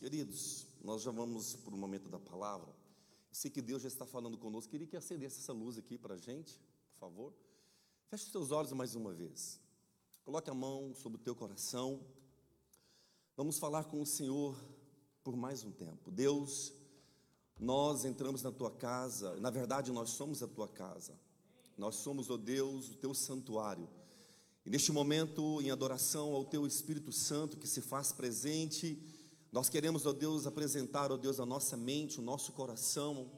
Queridos, nós já vamos para o momento da palavra. Eu sei que Deus já está falando conosco. Queria que acendesse essa luz aqui para a gente, por favor. Feche os seus olhos mais uma vez. Coloque a mão sobre o teu coração. Vamos falar com o Senhor por mais um tempo. Deus, nós entramos na tua casa, na verdade, nós somos a tua casa. Nós somos, ó oh Deus, o teu santuário. E neste momento, em adoração ao teu Espírito Santo que se faz presente, nós queremos, ó Deus, apresentar, ó Deus, a nossa mente, o nosso coração,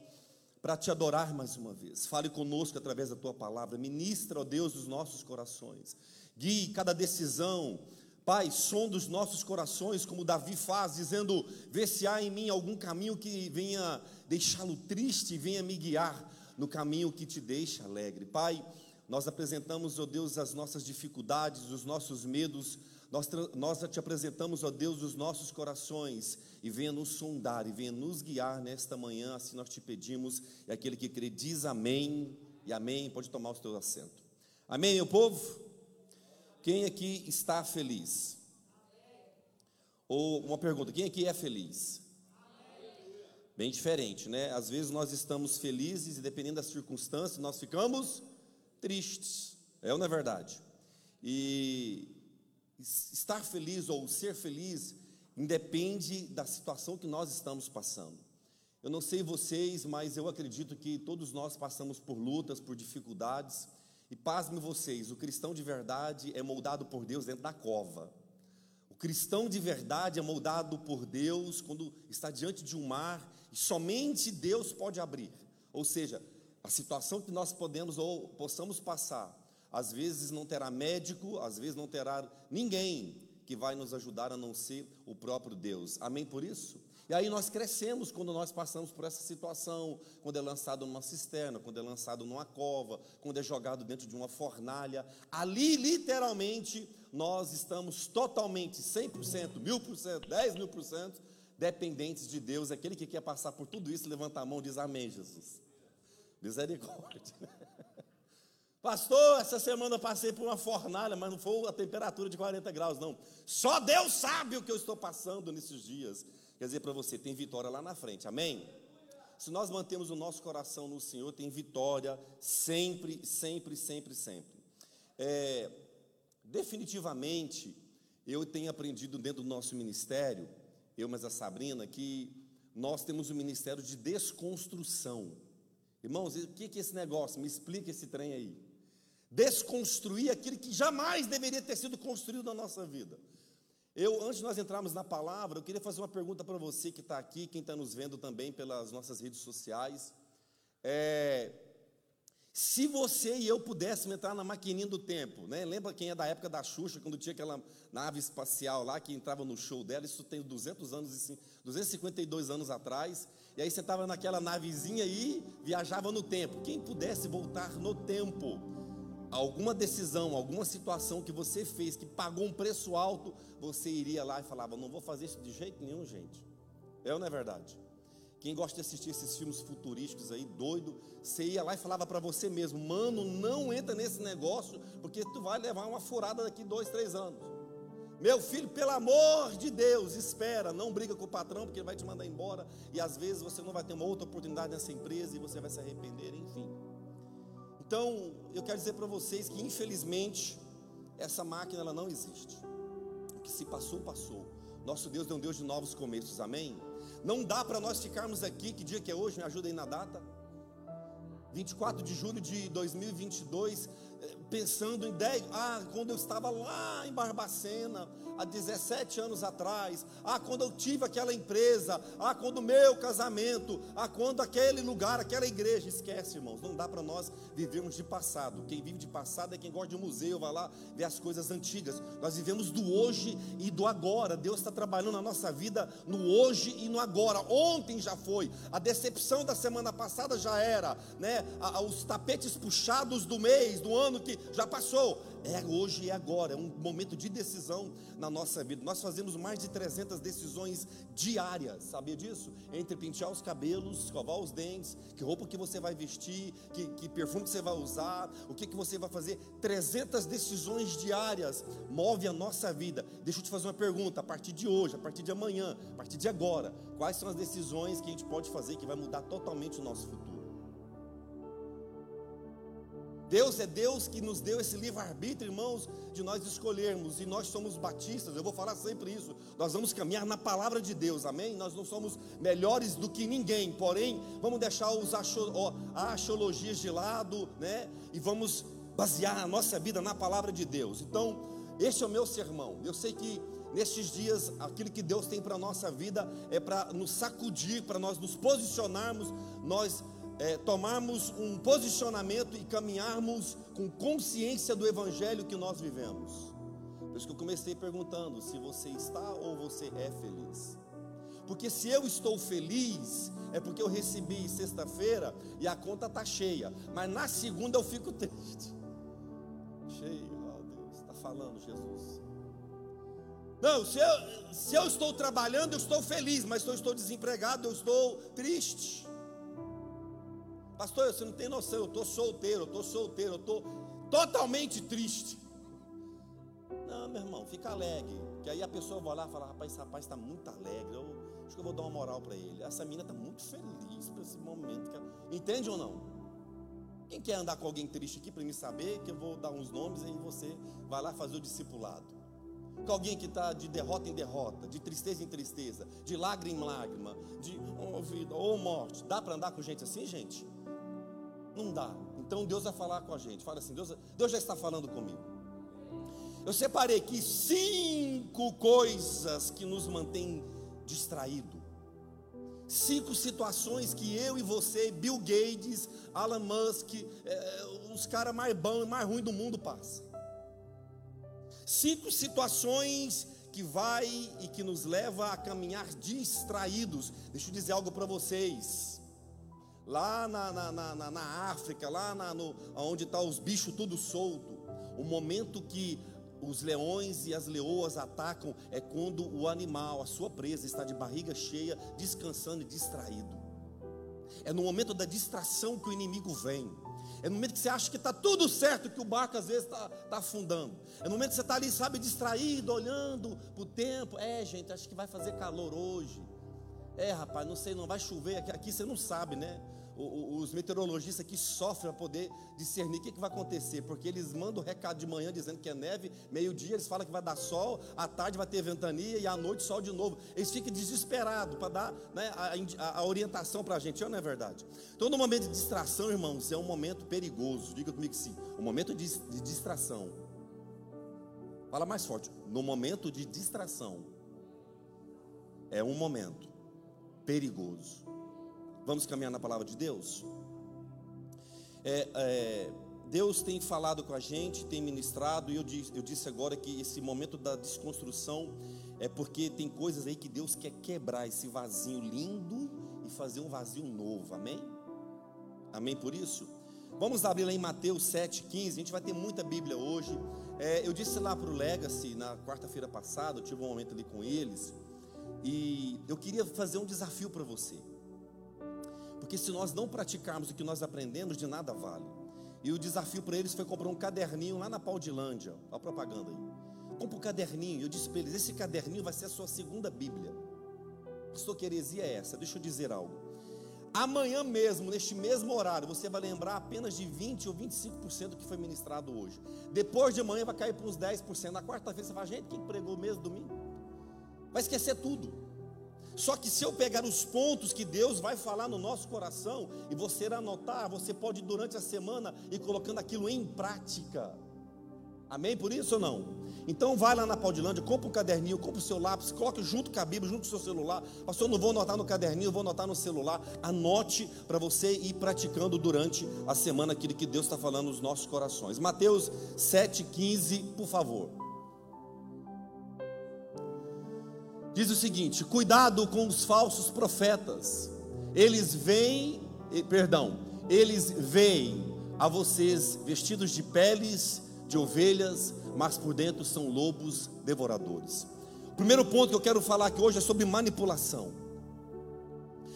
para te adorar mais uma vez. Fale conosco através da tua palavra, ministra, ó Deus, os nossos corações. Guie cada decisão, Pai, som dos nossos corações, como Davi faz, dizendo: Vê se há em mim algum caminho que venha deixá-lo triste, venha me guiar no caminho que te deixa alegre. Pai, nós apresentamos, ó Deus, as nossas dificuldades, os nossos medos, nós, nós te apresentamos, ó Deus, os nossos corações e venha nos sondar e venha nos guiar nesta manhã, assim nós te pedimos. E aquele que crê diz amém e amém. Pode tomar o seu assento. Amém, meu povo? Quem aqui está feliz? Ou uma pergunta: quem aqui é feliz? Bem diferente, né? Às vezes nós estamos felizes e dependendo das circunstâncias nós ficamos tristes. É ou não é verdade? E estar feliz ou ser feliz independe da situação que nós estamos passando. Eu não sei vocês, mas eu acredito que todos nós passamos por lutas, por dificuldades. E pasme vocês, o cristão de verdade é moldado por Deus dentro da cova. O cristão de verdade é moldado por Deus quando está diante de um mar e somente Deus pode abrir. Ou seja, a situação que nós podemos ou possamos passar às vezes não terá médico, às vezes não terá ninguém que vai nos ajudar a não ser o próprio Deus. Amém por isso? E aí nós crescemos quando nós passamos por essa situação, quando é lançado numa cisterna, quando é lançado numa cova, quando é jogado dentro de uma fornalha. Ali, literalmente, nós estamos totalmente, 100%, 1000%, 10 mil por cento, dependentes de Deus. Aquele que quer passar por tudo isso, levanta a mão e diz amém, Jesus. Misericórdia. Pastor, essa semana eu passei por uma fornalha, mas não foi a temperatura de 40 graus, não. Só Deus sabe o que eu estou passando nesses dias. Quer dizer para você, tem vitória lá na frente, amém? Se nós mantemos o nosso coração no Senhor, tem vitória sempre, sempre, sempre, sempre. É, definitivamente, eu tenho aprendido dentro do nosso ministério, eu, mas a Sabrina, que nós temos um ministério de desconstrução. Irmãos, o que é esse negócio? Me explica esse trem aí desconstruir aquilo que jamais deveria ter sido construído na nossa vida. Eu, antes de nós entrarmos na palavra, eu queria fazer uma pergunta para você que está aqui, quem está nos vendo também pelas nossas redes sociais. É, se você e eu pudéssemos entrar na maquininha do tempo, né? Lembra quem é da época da Xuxa, quando tinha aquela nave espacial lá que entrava no show dela? Isso tem 200 anos, 252 anos atrás. E aí você estava naquela navezinha e viajava no tempo. Quem pudesse voltar no tempo, alguma decisão, alguma situação que você fez que pagou um preço alto, você iria lá e falava: Não vou fazer isso de jeito nenhum, gente. É ou não é verdade? Quem gosta de assistir esses filmes futurísticos aí, doido, você ia lá e falava para você mesmo: Mano, não entra nesse negócio, porque tu vai levar uma furada daqui dois, três anos. Meu filho, pelo amor de Deus, espera, não briga com o patrão, porque ele vai te mandar embora, e às vezes você não vai ter uma outra oportunidade nessa empresa e você vai se arrepender, enfim. Então, eu quero dizer para vocês que infelizmente essa máquina ela não existe. O que se passou, passou. Nosso Deus é um Deus de novos começos, amém? Não dá para nós ficarmos aqui, que dia que é hoje? Me ajuda aí na data. 24 de julho de 2022, eh, pensando em 10, ah, quando eu estava lá em Barbacena, há 17 anos atrás, ah, quando eu tive aquela empresa, ah, quando o meu casamento, ah, quando aquele lugar, aquela igreja. Esquece, irmãos, não dá para nós vivermos de passado. Quem vive de passado é quem gosta de um museu, vai lá ver as coisas antigas. Nós vivemos do hoje e do agora. Deus está trabalhando na nossa vida no hoje e no agora. Ontem já foi, a decepção da semana passada já era, né? Os tapetes puxados do mês, do ano que já passou. É hoje e agora, é um momento de decisão na nossa vida. Nós fazemos mais de 300 decisões diárias, sabia disso? Entre pentear os cabelos, escovar os dentes, que roupa que você vai vestir, que, que perfume que você vai usar, o que, que você vai fazer. 300 decisões diárias move a nossa vida. Deixa eu te fazer uma pergunta, a partir de hoje, a partir de amanhã, a partir de agora, quais são as decisões que a gente pode fazer que vai mudar totalmente o nosso futuro? Deus é Deus que nos deu esse livre-arbítrio, irmãos, de nós escolhermos, e nós somos batistas, eu vou falar sempre isso. Nós vamos caminhar na palavra de Deus, amém? Nós não somos melhores do que ninguém, porém, vamos deixar os axiologias de lado, né? E vamos basear a nossa vida na palavra de Deus. Então, este é o meu sermão. Eu sei que nestes dias, aquilo que Deus tem para a nossa vida é para nos sacudir, para nós nos posicionarmos, nós é, tomarmos um posicionamento e caminharmos com consciência do evangelho que nós vivemos. Por isso que eu comecei perguntando se você está ou você é feliz. Porque se eu estou feliz, é porque eu recebi sexta-feira e a conta está cheia. Mas na segunda eu fico triste. Cheio, ó Deus, está falando Jesus. Não, se eu, se eu estou trabalhando, eu estou feliz, mas se eu estou desempregado, eu estou triste. Pastor, você não tem noção, eu estou solteiro, eu estou solteiro, eu estou totalmente triste. Não, meu irmão, fica alegre. Que aí a pessoa vai lá e fala, rapaz, esse rapaz está muito alegre. Eu acho que eu vou dar uma moral para ele. Essa menina está muito feliz para esse momento. Entende ou não? Quem quer andar com alguém triste aqui para me saber que eu vou dar uns nomes e você vai lá fazer o discipulado? Com alguém que está de derrota em derrota, de tristeza em tristeza, de lágrima em lágrima, de oh, vida ou morte. Dá para andar com gente assim, gente? Não dá. Então Deus vai falar com a gente. Fala assim: Deus, Deus já está falando comigo. Eu separei aqui cinco coisas que nos mantêm distraído. Cinco situações que eu e você, Bill Gates, Alan Musk, é, os caras mais bons e mais ruins do mundo passam. Cinco situações que vai e que nos leva a caminhar distraídos. Deixa eu dizer algo para vocês lá na, na, na, na África, lá na, no, onde está os bichos tudo solto, o momento que os leões e as leoas atacam é quando o animal, a sua presa, está de barriga cheia, descansando e distraído. É no momento da distração que o inimigo vem. É no momento que você acha que está tudo certo, que o barco às vezes está tá afundando. É no momento que você está ali, sabe, distraído, olhando para o tempo. É, gente, acho que vai fazer calor hoje. É, rapaz, não sei, não vai chover. Aqui, aqui você não sabe, né? os meteorologistas aqui sofrem para poder discernir o que, que vai acontecer, porque eles mandam o recado de manhã dizendo que é neve, meio-dia eles falam que vai dar sol, à tarde vai ter ventania e à noite sol de novo. Eles ficam desesperados para dar né, a, a, orientação para a gente, não é verdade? Então, no momento de distração, irmãos, é um momento perigoso, diga comigo que sim, um momento de, de distração. Fala mais forte, no momento de distração, é um momento perigoso. Vamos caminhar na palavra de Deus? É, é, Deus tem falado com a gente, tem ministrado, e eu disse, eu disse agora que esse momento da desconstrução é porque tem coisas aí que Deus quer quebrar esse vazio lindo e fazer um vazio novo, amém? Amém por isso? Vamos abrir lá em Mateus 7,15, a gente vai ter muita Bíblia hoje. É, eu disse lá para o Legacy, na quarta-feira passada, eu tive um momento ali com eles, e eu queria fazer um desafio para você. Porque se nós não praticarmos o que nós aprendemos, de nada vale. E o desafio para eles foi comprar um caderninho lá na Paudilândia. Olha a propaganda aí. Compra um caderninho. Eu disse para eles: esse caderninho vai ser a sua segunda Bíblia. Pastor, que heresia é essa? Deixa eu dizer algo. Amanhã mesmo, neste mesmo horário, você vai lembrar apenas de 20 ou 25% do que foi ministrado hoje. Depois de amanhã vai cair para uns 10%. Na quarta-feira você fala, gente, quem pregou mesmo domingo? Vai esquecer tudo. Só que se eu pegar os pontos que Deus vai falar no nosso coração e você anotar, você pode durante a semana ir colocando aquilo em prática. Amém por isso ou não? Então vai lá na Paudilândia, compra um caderninho, compra o seu lápis, coloque junto com a Bíblia, junto com o seu celular. Pastor, não vou anotar no caderninho, vou anotar no celular. Anote para você ir praticando durante a semana aquilo que Deus está falando nos nossos corações. Mateus 7,15, por favor. Diz o seguinte: cuidado com os falsos profetas. Eles vêm, perdão, eles veem a vocês vestidos de peles de ovelhas, mas por dentro são lobos devoradores. O primeiro ponto que eu quero falar aqui hoje é sobre manipulação.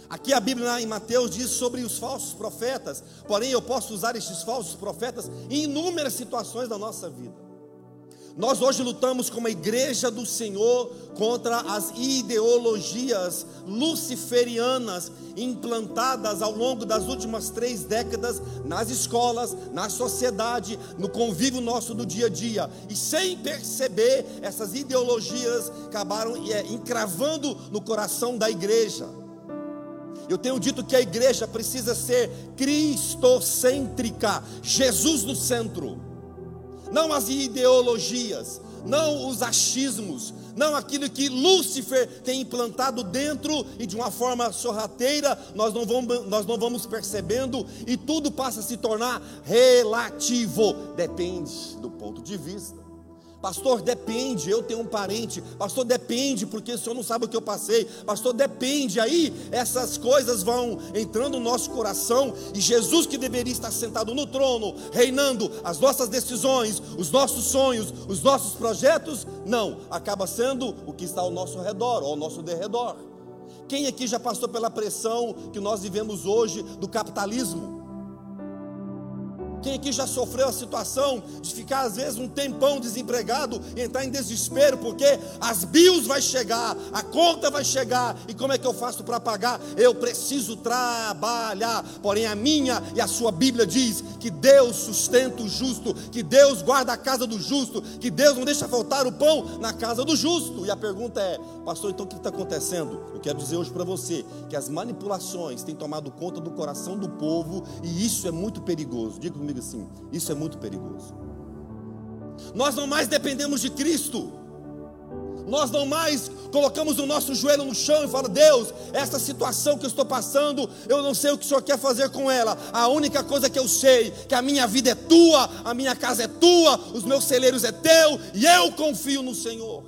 Aqui a Bíblia em Mateus diz sobre os falsos profetas, porém eu posso usar estes falsos profetas em inúmeras situações da nossa vida. Nós hoje lutamos como a igreja do Senhor contra as ideologias luciferianas implantadas ao longo das últimas três décadas nas escolas, na sociedade, no convívio nosso do dia a dia. E sem perceber, essas ideologias acabaram é, encravando no coração da igreja. Eu tenho dito que a igreja precisa ser cristocêntrica, Jesus no centro não as ideologias, não os achismos, não aquilo que Lúcifer tem implantado dentro e de uma forma sorrateira, nós não vamos, nós não vamos percebendo e tudo passa a se tornar relativo, depende do ponto de vista. Pastor, depende, eu tenho um parente. Pastor, depende, porque o senhor não sabe o que eu passei. Pastor, depende. Aí essas coisas vão entrando no nosso coração. E Jesus, que deveria estar sentado no trono, reinando as nossas decisões, os nossos sonhos, os nossos projetos, não, acaba sendo o que está ao nosso redor, ao nosso derredor. Quem aqui já passou pela pressão que nós vivemos hoje do capitalismo? Quem aqui já sofreu a situação de ficar às vezes um tempão desempregado e entrar em desespero porque as bios vai chegar, a conta vai chegar e como é que eu faço para pagar? Eu preciso trabalhar. Porém a minha e a sua Bíblia diz que Deus sustenta o justo, que Deus guarda a casa do justo, que Deus não deixa faltar o pão na casa do justo. E a pergunta é, pastor, então o que está acontecendo? Eu quero dizer hoje para você que as manipulações têm tomado conta do coração do povo e isso é muito perigoso. Diga comigo assim: isso é muito perigoso. Nós não mais dependemos de Cristo. Nós não mais colocamos o nosso joelho no chão e falamos: Deus, essa situação que eu estou passando, eu não sei o que o Senhor quer fazer com ela. A única coisa que eu sei que a minha vida é tua, a minha casa é tua, os meus celeiros é teu e eu confio no Senhor.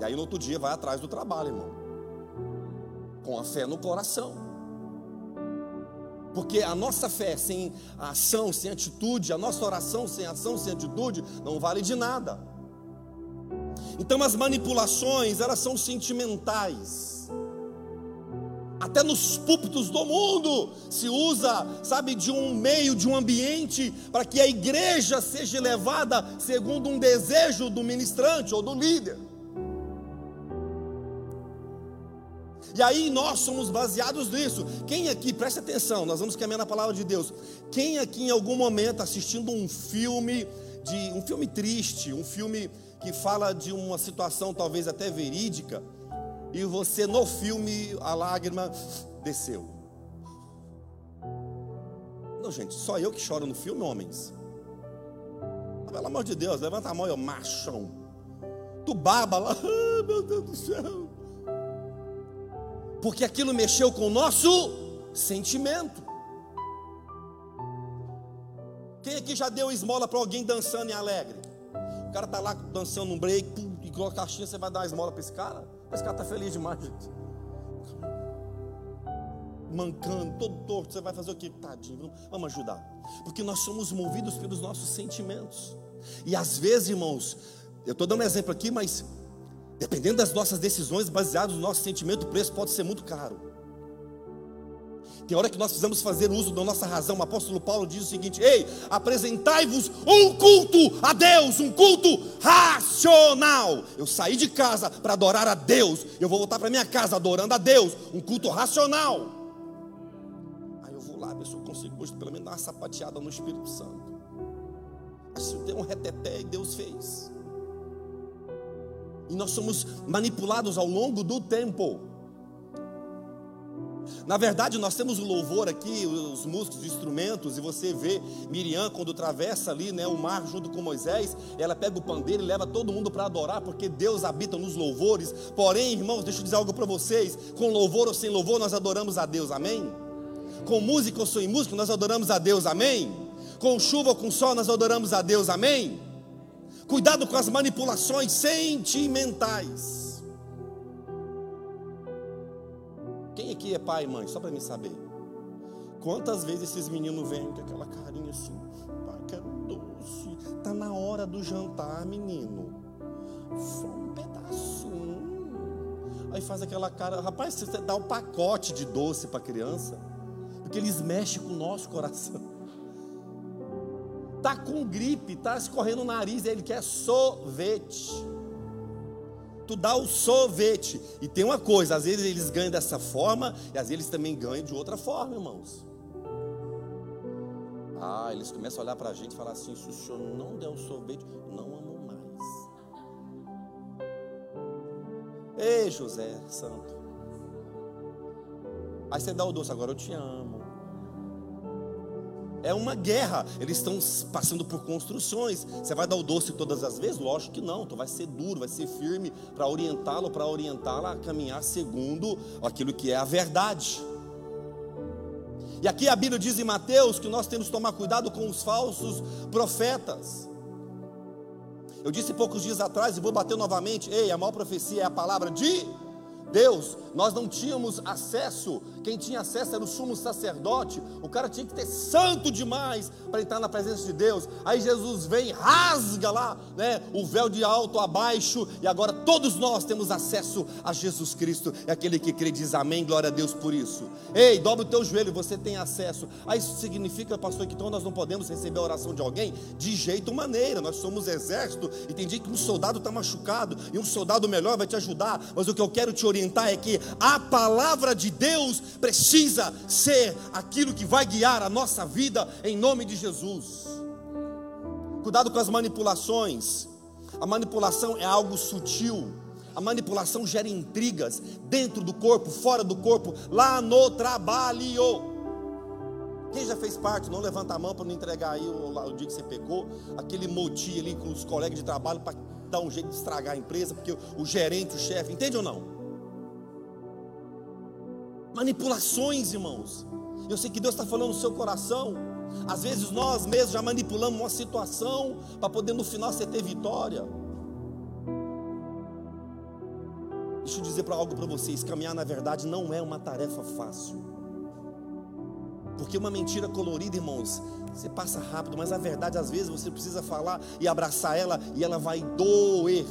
E aí no outro dia vai atrás do trabalho, irmão. Com a fé no coração. Porque a nossa fé sem ação, sem atitude, a nossa oração sem ação, sem atitude, não vale de nada. Então as manipulações, elas são sentimentais. Até nos púlpitos do mundo se usa, sabe, de um meio, de um ambiente, para que a igreja seja levada segundo um desejo do ministrante ou do líder. E aí nós somos baseados nisso. Quem aqui, preste atenção, nós vamos caminhar na palavra de Deus. Quem aqui em algum momento assistindo um filme de um filme triste, um filme que fala de uma situação talvez até verídica, e você no filme a lágrima desceu. Não, gente, só eu que choro no filme, homens. Pelo amor de Deus, levanta a mão eu, machão. Tu baba lá, ah, meu Deus do céu porque aquilo mexeu com o nosso sentimento. Quem aqui já deu esmola para alguém dançando e alegre? O cara está lá dançando um break pum, e coloca a caixinha, você vai dar esmola para esse cara? Esse cara está feliz demais, gente. Mancando, todo torto, você vai fazer o que? Tadinho, vamos ajudar. Porque nós somos movidos pelos nossos sentimentos. E às vezes, irmãos, eu estou dando um exemplo aqui, mas Dependendo das nossas decisões, baseadas no nosso sentimento, o preço pode ser muito caro. Tem hora que nós precisamos fazer uso da nossa razão. O apóstolo Paulo diz o seguinte: Ei, apresentai-vos um culto a Deus, um culto racional. Eu saí de casa para adorar a Deus, eu vou voltar para minha casa adorando a Deus, um culto racional. Aí eu vou lá, ver se eu consigo hoje pelo menos dar uma sapateada no Espírito Santo. Assim, tem um reteté e Deus fez. E nós somos manipulados ao longo do tempo. Na verdade, nós temos o louvor aqui, os músicos, os instrumentos, e você vê Miriam quando atravessa ali né, o mar junto com Moisés, ela pega o pandeiro e leva todo mundo para adorar, porque Deus habita nos louvores. Porém, irmãos, deixa eu dizer algo para vocês: com louvor ou sem louvor, nós adoramos a Deus, amém? Com música ou sem música, nós adoramos a Deus, amém? Com chuva ou com sol, nós adoramos a Deus, amém? Cuidado com as manipulações sentimentais. Quem aqui é pai e mãe? Só para me saber. Quantas vezes esses meninos vêm com aquela carinha assim, pai? quero doce. Tá na hora do jantar, menino. Só um pedacinho. Aí faz aquela cara, rapaz, você dá um pacote de doce para criança, porque eles mexem com o nosso coração. Tá com gripe, tá escorrendo o nariz, ele quer sorvete. Tu dá o sorvete. E tem uma coisa, às vezes eles ganham dessa forma, e às vezes eles também ganham de outra forma, irmãos. Ah, eles começam a olhar para a gente e falar assim: se o senhor não der o sorvete, não amo mais. Ei, José Santo. Aí você dá o doce, agora eu te amo. É uma guerra, eles estão passando por construções. Você vai dar o doce todas as vezes? Lógico que não, tu vai ser duro, vai ser firme para orientá-lo, para orientá-la a caminhar segundo aquilo que é a verdade. E aqui a Bíblia diz em Mateus que nós temos que tomar cuidado com os falsos profetas. Eu disse poucos dias atrás e vou bater novamente: ei, a maior profecia é a palavra de Deus, nós não tínhamos acesso, quem tinha acesso era o sumo sacerdote, o cara tinha que ter santo demais para entrar na presença de Deus. Aí Jesus vem, rasga lá, né, o véu de alto a baixo, e agora todos nós temos acesso a Jesus Cristo. É aquele que crê diz amém, glória a Deus por isso. Ei, dobra o teu joelho, você tem acesso. Aí isso significa, pastor, que então nós não podemos receber a oração de alguém de jeito maneira. Nós somos exército e tem dia que um soldado está machucado e um soldado melhor vai te ajudar, mas o que eu quero te orientar orientar é que a palavra de Deus precisa ser aquilo que vai guiar a nossa vida em nome de Jesus. Cuidado com as manipulações. A manipulação é algo sutil. A manipulação gera intrigas dentro do corpo, fora do corpo, lá no trabalho. Quem já fez parte, não levanta a mão para não entregar aí o, o, dia que você pegou, aquele moti ali com os colegas de trabalho para dar um jeito de estragar a empresa, porque o, o gerente, o chefe, entende ou não? Manipulações, irmãos. Eu sei que Deus está falando no seu coração. Às vezes nós mesmos já manipulamos uma situação para poder no final você ter vitória. Deixa eu dizer para algo para vocês: caminhar na verdade não é uma tarefa fácil. Porque uma mentira colorida, irmãos, você passa rápido, mas a verdade às vezes você precisa falar e abraçar ela e ela vai doer.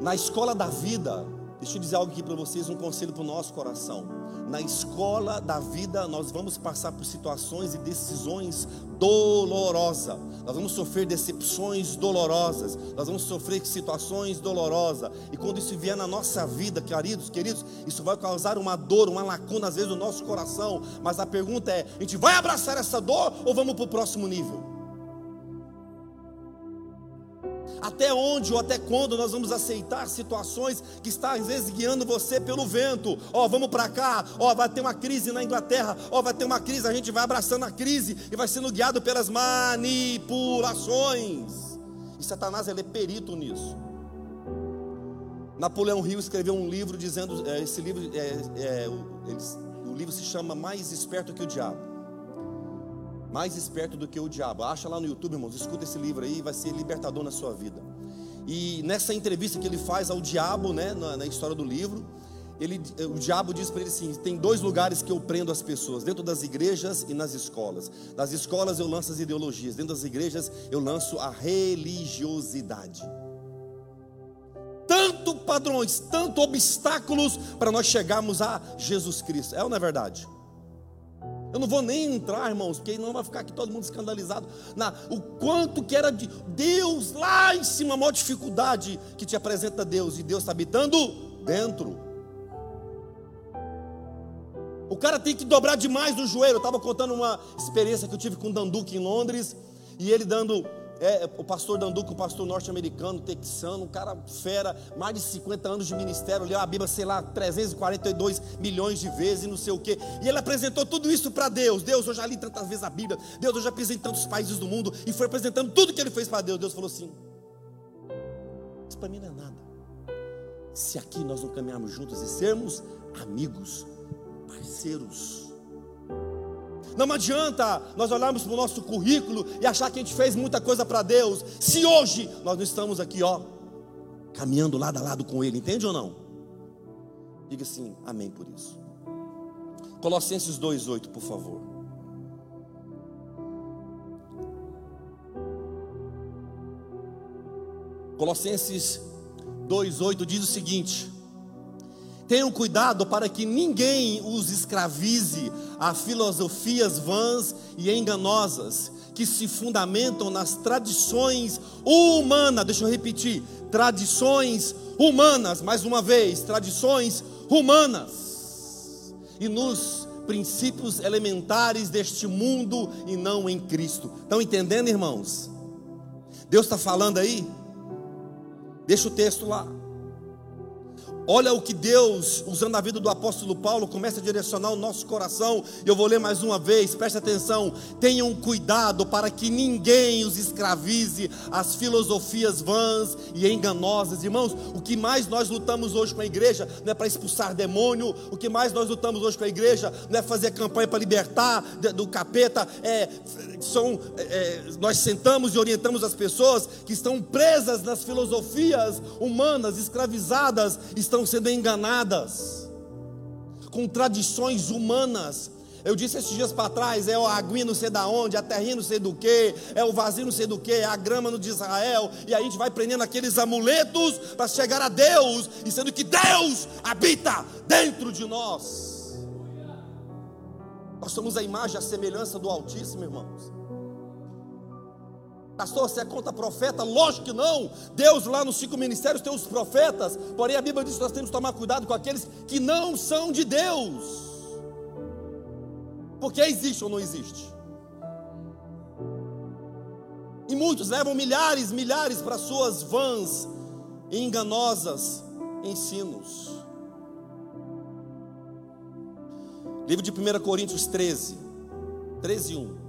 Na escola da vida, Deixa eu dizer algo aqui para vocês, um conselho para o nosso coração. Na escola da vida, nós vamos passar por situações e decisões dolorosas. Nós vamos sofrer decepções dolorosas. Nós vamos sofrer situações dolorosas. E quando isso vier na nossa vida, queridos, queridos, isso vai causar uma dor, uma lacuna às vezes no nosso coração. Mas a pergunta é: a gente vai abraçar essa dor ou vamos para o próximo nível? Até onde ou até quando nós vamos aceitar situações que está às vezes guiando você pelo vento? Ó, oh, vamos para cá. Ó, oh, vai ter uma crise na Inglaterra. Ó, oh, vai ter uma crise. A gente vai abraçando a crise e vai sendo guiado pelas manipulações. E Satanás ele é perito nisso. Napoleão Hill escreveu um livro dizendo, é, esse livro, é, é, ele, o livro se chama Mais Esperto que o Diabo mais esperto do que o diabo. Acha lá no YouTube, irmãos, escuta esse livro aí, vai ser libertador na sua vida. E nessa entrevista que ele faz ao diabo, né, na, na história do livro, ele, o diabo diz para ele assim: tem dois lugares que eu prendo as pessoas, dentro das igrejas e nas escolas. Nas escolas eu lanço as ideologias, dentro das igrejas eu lanço a religiosidade. Tanto padrões, tanto obstáculos para nós chegarmos a Jesus Cristo. É ou não é verdade? Eu não vou nem entrar, irmãos, porque não vai ficar aqui todo mundo escandalizado. Na, o quanto que era de Deus lá em cima, a maior dificuldade que te apresenta Deus, e Deus está habitando dentro. O cara tem que dobrar demais o joelho. Eu estava contando uma experiência que eu tive com o Danduque em Londres, e ele dando é, o pastor Danduco, o pastor norte-americano, texano, um cara fera, mais de 50 anos de ministério, leu a Bíblia, sei lá, 342 milhões de vezes e não sei o quê. E ele apresentou tudo isso para Deus. Deus, eu já li tantas vezes a Bíblia. Deus, eu já pisei em tantos países do mundo. E foi apresentando tudo que ele fez para Deus. Deus falou assim: Isso para mim não é nada. Se aqui nós não caminharmos juntos e sermos amigos, parceiros, não adianta nós olharmos para o nosso currículo e achar que a gente fez muita coisa para Deus, se hoje nós não estamos aqui, ó, caminhando lado a lado com Ele, entende ou não? Diga sim, amém por isso. Colossenses 2,8, por favor. Colossenses 2,8 diz o seguinte: Tenham cuidado para que ninguém os escravize a filosofias vãs e enganosas, que se fundamentam nas tradições humanas. Deixa eu repetir: tradições humanas, mais uma vez, tradições humanas, e nos princípios elementares deste mundo e não em Cristo. Estão entendendo, irmãos? Deus está falando aí? Deixa o texto lá. Olha o que Deus, usando a vida do apóstolo Paulo, começa a direcionar o nosso coração. Eu vou ler mais uma vez, preste atenção. Tenham cuidado para que ninguém os escravize às filosofias vãs e enganosas. Irmãos, o que mais nós lutamos hoje com a igreja não é para expulsar demônio, o que mais nós lutamos hoje com a igreja não é fazer campanha para libertar do capeta, é, são, é, é, nós sentamos e orientamos as pessoas que estão presas nas filosofias humanas, escravizadas, estão estão sendo enganadas com tradições humanas. Eu disse esses dias para trás: é a aguinha não sei da onde, a terrinha não sei do que, é o vazio não sei do que, é a grama no de Israel, e a gente vai prendendo aqueles amuletos para chegar a Deus, e sendo que Deus habita dentro de nós. Nós somos a imagem, a semelhança do Altíssimo, irmãos. Pastor, você é contra profeta? Lógico que não. Deus lá nos cinco ministérios tem os profetas. Porém, a Bíblia diz que nós temos que tomar cuidado com aqueles que não são de Deus. Porque existe ou não existe? E muitos levam milhares, milhares para suas vãs e enganosas ensinos. Livro de 1 Coríntios 13, 13 e 1.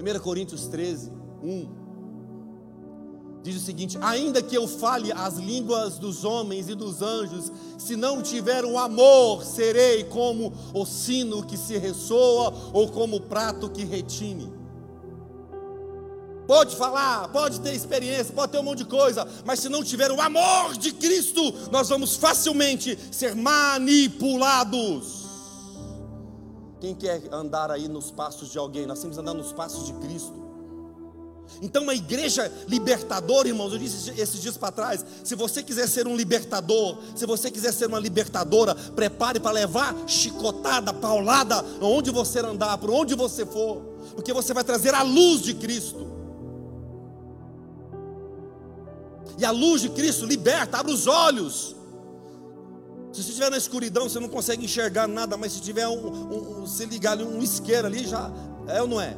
1 Coríntios 13, 1. Diz o seguinte: Ainda que eu fale as línguas dos homens e dos anjos, se não tiver o amor, serei como o sino que se ressoa ou como o prato que retine. Pode falar, pode ter experiência, pode ter um monte de coisa, mas se não tiver o amor de Cristo, nós vamos facilmente ser manipulados. Quem quer andar aí nos passos de alguém? Nós temos que andar nos passos de Cristo. Então, uma igreja libertadora, irmãos, eu disse esses dias para trás: se você quiser ser um libertador, se você quiser ser uma libertadora, prepare para levar chicotada, paulada, onde você andar, por onde você for, porque você vai trazer a luz de Cristo. E a luz de Cristo liberta, abre os olhos, se você estiver na escuridão, você não consegue enxergar nada, mas se tiver um, um se ligar ali um isqueiro ali, já é ou não é?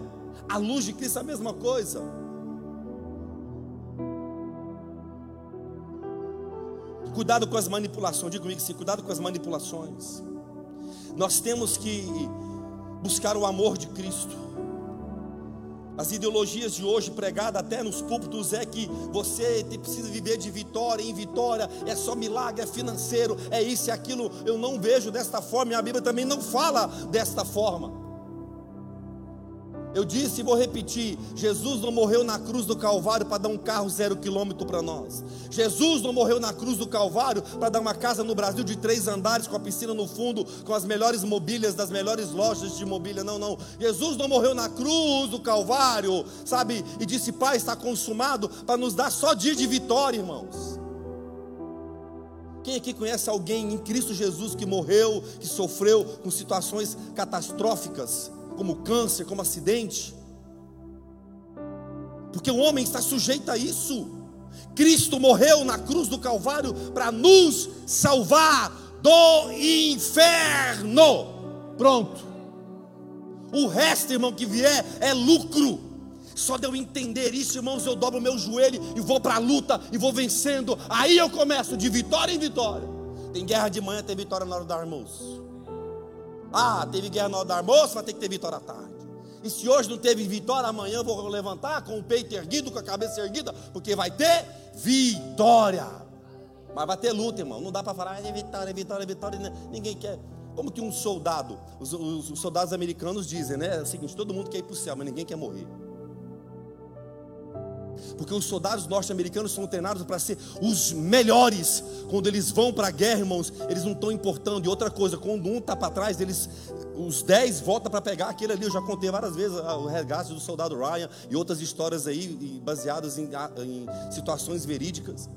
A luz de Cristo é a mesma coisa. Cuidado com as manipulações, diga comigo assim, cuidado com as manipulações. Nós temos que buscar o amor de Cristo. As ideologias de hoje pregadas até nos púlpitos é que você precisa viver de vitória em vitória, é só milagre, é financeiro, é isso e aquilo. Eu não vejo desta forma, e a Bíblia também não fala desta forma. Eu disse e vou repetir: Jesus não morreu na cruz do Calvário para dar um carro zero quilômetro para nós. Jesus não morreu na cruz do Calvário para dar uma casa no Brasil de três andares com a piscina no fundo, com as melhores mobílias das melhores lojas de mobília. Não, não. Jesus não morreu na cruz do Calvário, sabe? E disse: Pai, está consumado para nos dar só dia de vitória, irmãos. Quem aqui conhece alguém em Cristo Jesus que morreu, que sofreu com situações catastróficas? Como câncer, como acidente. Porque o homem está sujeito a isso. Cristo morreu na cruz do Calvário para nos salvar do inferno. Pronto. O resto, irmão, que vier é lucro. Só de eu entender isso, irmãos, eu dobro meu joelho e vou para a luta e vou vencendo. Aí eu começo de vitória em vitória. Tem guerra de manhã, tem vitória na hora do almoço. Ah, teve guerra na hora do almoço, vai ter que ter vitória à tarde. E se hoje não teve vitória, amanhã vou levantar com o peito erguido, com a cabeça erguida, porque vai ter vitória. Mas vai ter luta, irmão. Não dá para falar, é vitória, é vitória, é vitória. Ninguém quer. Como que um soldado, os, os, os soldados americanos dizem, né? É o seguinte: todo mundo quer ir para o céu, mas ninguém quer morrer. Porque os soldados norte-americanos são treinados para ser os melhores. Quando eles vão para a guerra, irmãos, eles não estão importando. E outra coisa, quando um está para trás, eles, os dez voltam para pegar aquele ali. Eu já contei várias vezes o resgate do soldado Ryan e outras histórias aí baseadas em, em situações verídicas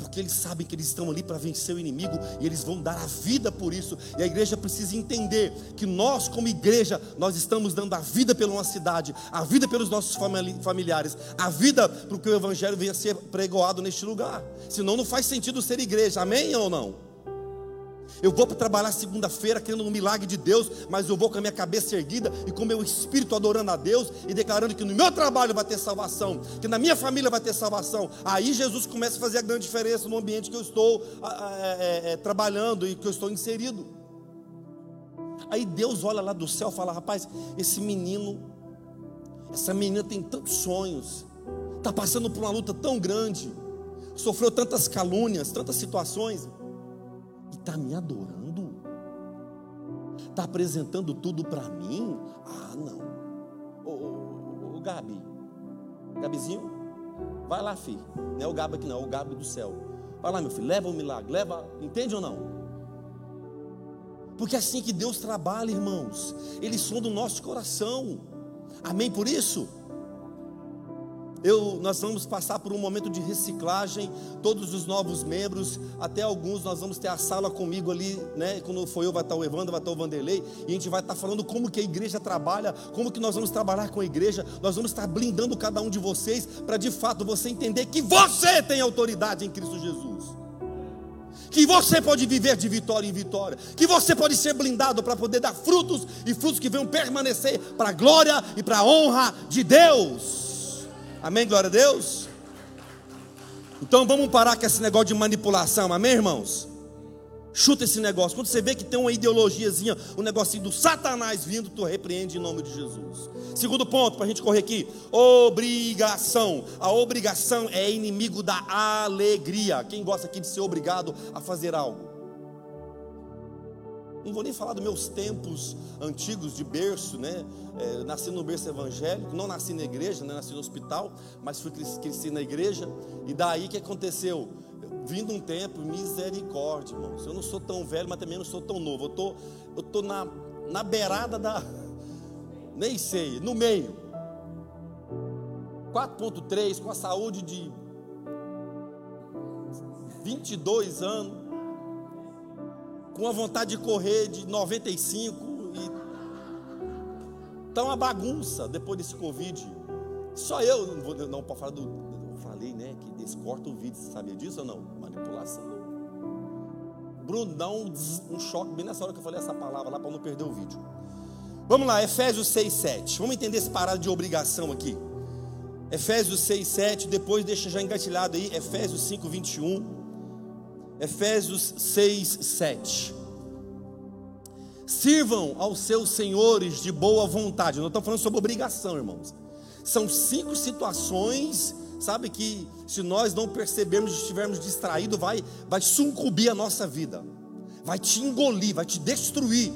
porque eles sabem que eles estão ali para vencer o inimigo e eles vão dar a vida por isso. E a igreja precisa entender que nós, como igreja, nós estamos dando a vida pela nossa cidade, a vida pelos nossos familiares, a vida para que o evangelho venha a ser pregoado neste lugar. Senão não faz sentido ser igreja. Amém ou não? Eu vou para trabalhar segunda-feira querendo um milagre de Deus, mas eu vou com a minha cabeça erguida e com o meu espírito adorando a Deus e declarando que no meu trabalho vai ter salvação, que na minha família vai ter salvação. Aí Jesus começa a fazer a grande diferença no ambiente que eu estou é, é, trabalhando e que eu estou inserido. Aí Deus olha lá do céu e fala: rapaz, esse menino, essa menina tem tantos sonhos, está passando por uma luta tão grande, sofreu tantas calúnias, tantas situações está me adorando? Está apresentando tudo para mim? Ah, não. Ô, ô, ô, Gabi, Gabizinho, vai lá, filho. Não é o Gabi aqui, não, é o Gabi do céu. Vai lá, meu filho, leva o milagre, leva, entende ou não? Porque é assim que Deus trabalha, irmãos. Ele sonda o nosso coração. Amém por isso? Eu, nós vamos passar por um momento de reciclagem, todos os novos membros, até alguns nós vamos ter a sala comigo ali, né? Quando for eu, vai estar o Evandro, vai estar o Vanderlei, e a gente vai estar falando como que a igreja trabalha, como que nós vamos trabalhar com a igreja, nós vamos estar blindando cada um de vocês, para de fato você entender que você tem autoridade em Cristo Jesus. Que você pode viver de vitória em vitória, que você pode ser blindado para poder dar frutos e frutos que venham permanecer para a glória e para a honra de Deus. Amém, glória a Deus? Então vamos parar com esse negócio de manipulação, amém, irmãos? Chuta esse negócio. Quando você vê que tem uma ideologiazinha, um negocinho do Satanás vindo, tu repreende em nome de Jesus. Segundo ponto, para a gente correr aqui: obrigação. A obrigação é inimigo da alegria. Quem gosta aqui de ser obrigado a fazer algo? Não vou nem falar dos meus tempos antigos de berço, né? É, nasci no berço evangélico, não nasci na igreja, né? nasci no hospital, mas fui cresci na igreja. E daí que aconteceu? Vindo um tempo, misericórdia, irmãos. Eu não sou tão velho, mas também não sou tão novo. Eu tô, eu tô na, na beirada da, nem sei, no meio. 4.3 com a saúde de 22 anos com a vontade de correr de 95 e tá uma bagunça depois desse Covid. Só eu não vou não para falar do eu falei, né, que descorta o vídeo, você sabia disso ou não? Manipulação. Bruno dá um, um choque bem nessa hora que eu falei essa palavra lá para não perder o vídeo. Vamos lá, Efésios 6, 7. Vamos entender esse parado de obrigação aqui. Efésios 6, 7, depois deixa já engatilhado aí, Efésios 5, 21. Efésios 6, 7. Sirvam aos seus senhores de boa vontade. Nós estamos falando sobre obrigação, irmãos. São cinco situações, sabe, que se nós não percebermos, estivermos distraídos, vai, vai sucumbir a nossa vida, vai te engolir, vai te destruir.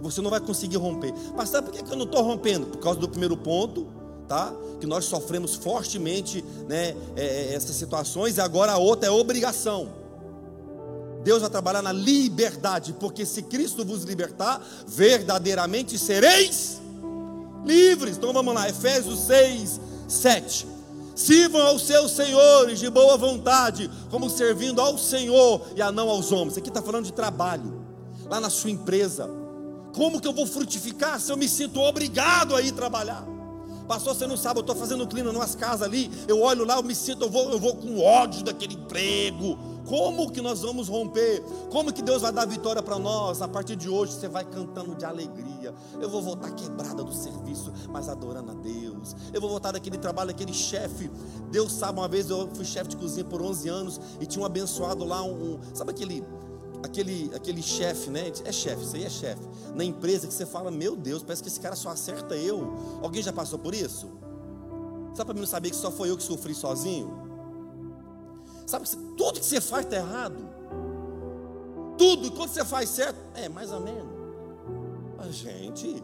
Você não vai conseguir romper. Pastor, por que eu não estou rompendo? Por causa do primeiro ponto, tá? Que nós sofremos fortemente, né? É, é essas situações, e agora a outra é obrigação. Deus vai trabalhar na liberdade, porque se Cristo vos libertar, verdadeiramente sereis livres. Então vamos lá, Efésios 6, 7. Sirvam aos seus senhores de boa vontade, como servindo ao Senhor e a não aos homens. Aqui está falando de trabalho, lá na sua empresa. Como que eu vou frutificar se eu me sinto obrigado a ir trabalhar? Pastor, você não sabe, eu estou fazendo clima em umas casas ali, eu olho lá, eu me sinto, eu vou, eu vou com ódio daquele emprego, como que nós vamos romper? Como que Deus vai dar vitória para nós? A partir de hoje você vai cantando de alegria. Eu vou voltar quebrada do serviço, mas adorando a Deus. Eu vou voltar daquele trabalho, aquele chefe. Deus sabe, uma vez eu fui chefe de cozinha por 11 anos e tinha um abençoado lá, um, um sabe aquele aquele, aquele chefe, né? É chefe, isso aí é chefe. Na empresa que você fala, meu Deus, parece que esse cara só acerta eu. Alguém já passou por isso? Só para mim não saber que só foi eu que sofri sozinho? Sabe que tudo que você faz está errado. Tudo, quando você faz certo, é mais ou menos. Mas, gente,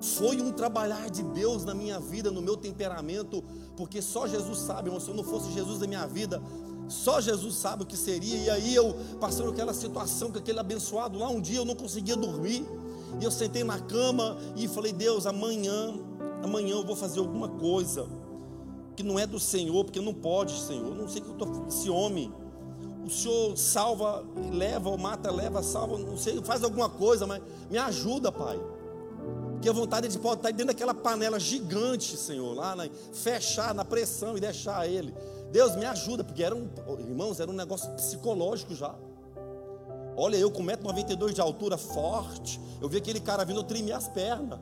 Foi um trabalhar de Deus na minha vida, no meu temperamento, porque só Jesus sabe, irmão, se eu não fosse Jesus da minha vida, só Jesus sabe o que seria. E aí eu passando aquela situação com aquele abençoado lá, um dia eu não conseguia dormir. E eu sentei na cama e falei: Deus, amanhã, amanhã eu vou fazer alguma coisa que não é do Senhor, porque não pode, Senhor. Eu não sei que eu tô esse homem. O Senhor salva, leva, ou mata, leva, salva, não sei, faz alguma coisa, mas me ajuda, Pai. Porque a vontade de estar dentro daquela panela gigante, Senhor, lá, né, fechar na pressão e deixar ele. Deus me ajuda, porque era um, irmãos, era um negócio psicológico já. Olha, eu com 1,92m de altura, forte. Eu vi aquele cara vindo, eu tremi as pernas.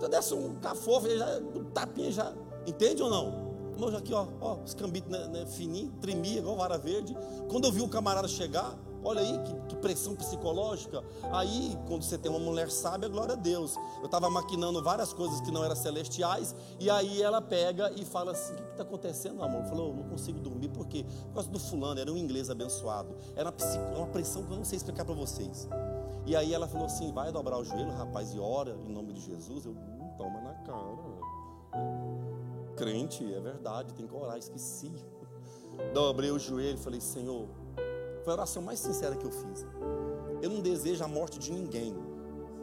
Eu desse um cafofo, já, um tapinha já. Entende ou não? Irmão, já aqui, ó, ó, os cambitos né, né, fininho, tremia, igual vara verde. Quando eu vi o camarada chegar, olha aí que, que, pressão psicológica. Aí, quando você tem uma mulher sábia, glória a Deus. Eu estava maquinando várias coisas que não eram celestiais, e aí ela pega e fala assim: O que está acontecendo, amor? Falou: Não consigo dormir, por quê? Por causa do fulano, era um inglês abençoado. Era uma, uma pressão que eu não sei explicar para vocês. E aí ela falou assim: Vai dobrar o joelho, rapaz, e ora em nome de Jesus. Eu, hum, toma na cara. Crente, é verdade, tem que orar, esqueci. Dobrei o joelho e falei: Senhor foi a oração mais sincera que eu fiz. Eu não desejo a morte de ninguém,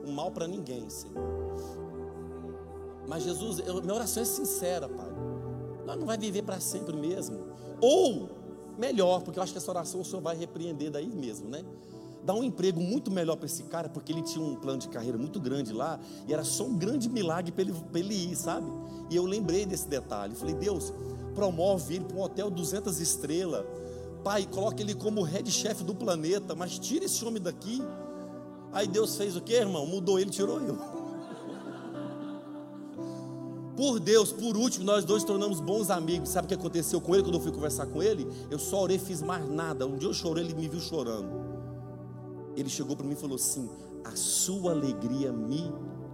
o mal para ninguém, Senhor. Mas Jesus, eu, minha oração é sincera, Pai. Nós não vai viver para sempre mesmo. Ou melhor, porque eu acho que essa oração o Senhor vai repreender daí mesmo, né? Dar um emprego muito melhor para esse cara, porque ele tinha um plano de carreira muito grande lá, e era só um grande milagre para ele, ele ir, sabe? E eu lembrei desse detalhe. Falei, Deus, promove ele para um hotel 200 estrelas Pai, coloque ele como head chef do planeta, mas tira esse homem daqui. Aí Deus fez o que, irmão? Mudou ele, tirou eu. Por Deus, por último, nós dois tornamos bons amigos. Sabe o que aconteceu com ele quando eu fui conversar com ele? Eu só orei, fiz mais nada. Um dia eu chorei, ele me viu chorando. Ele chegou para mim e falou assim: A sua alegria me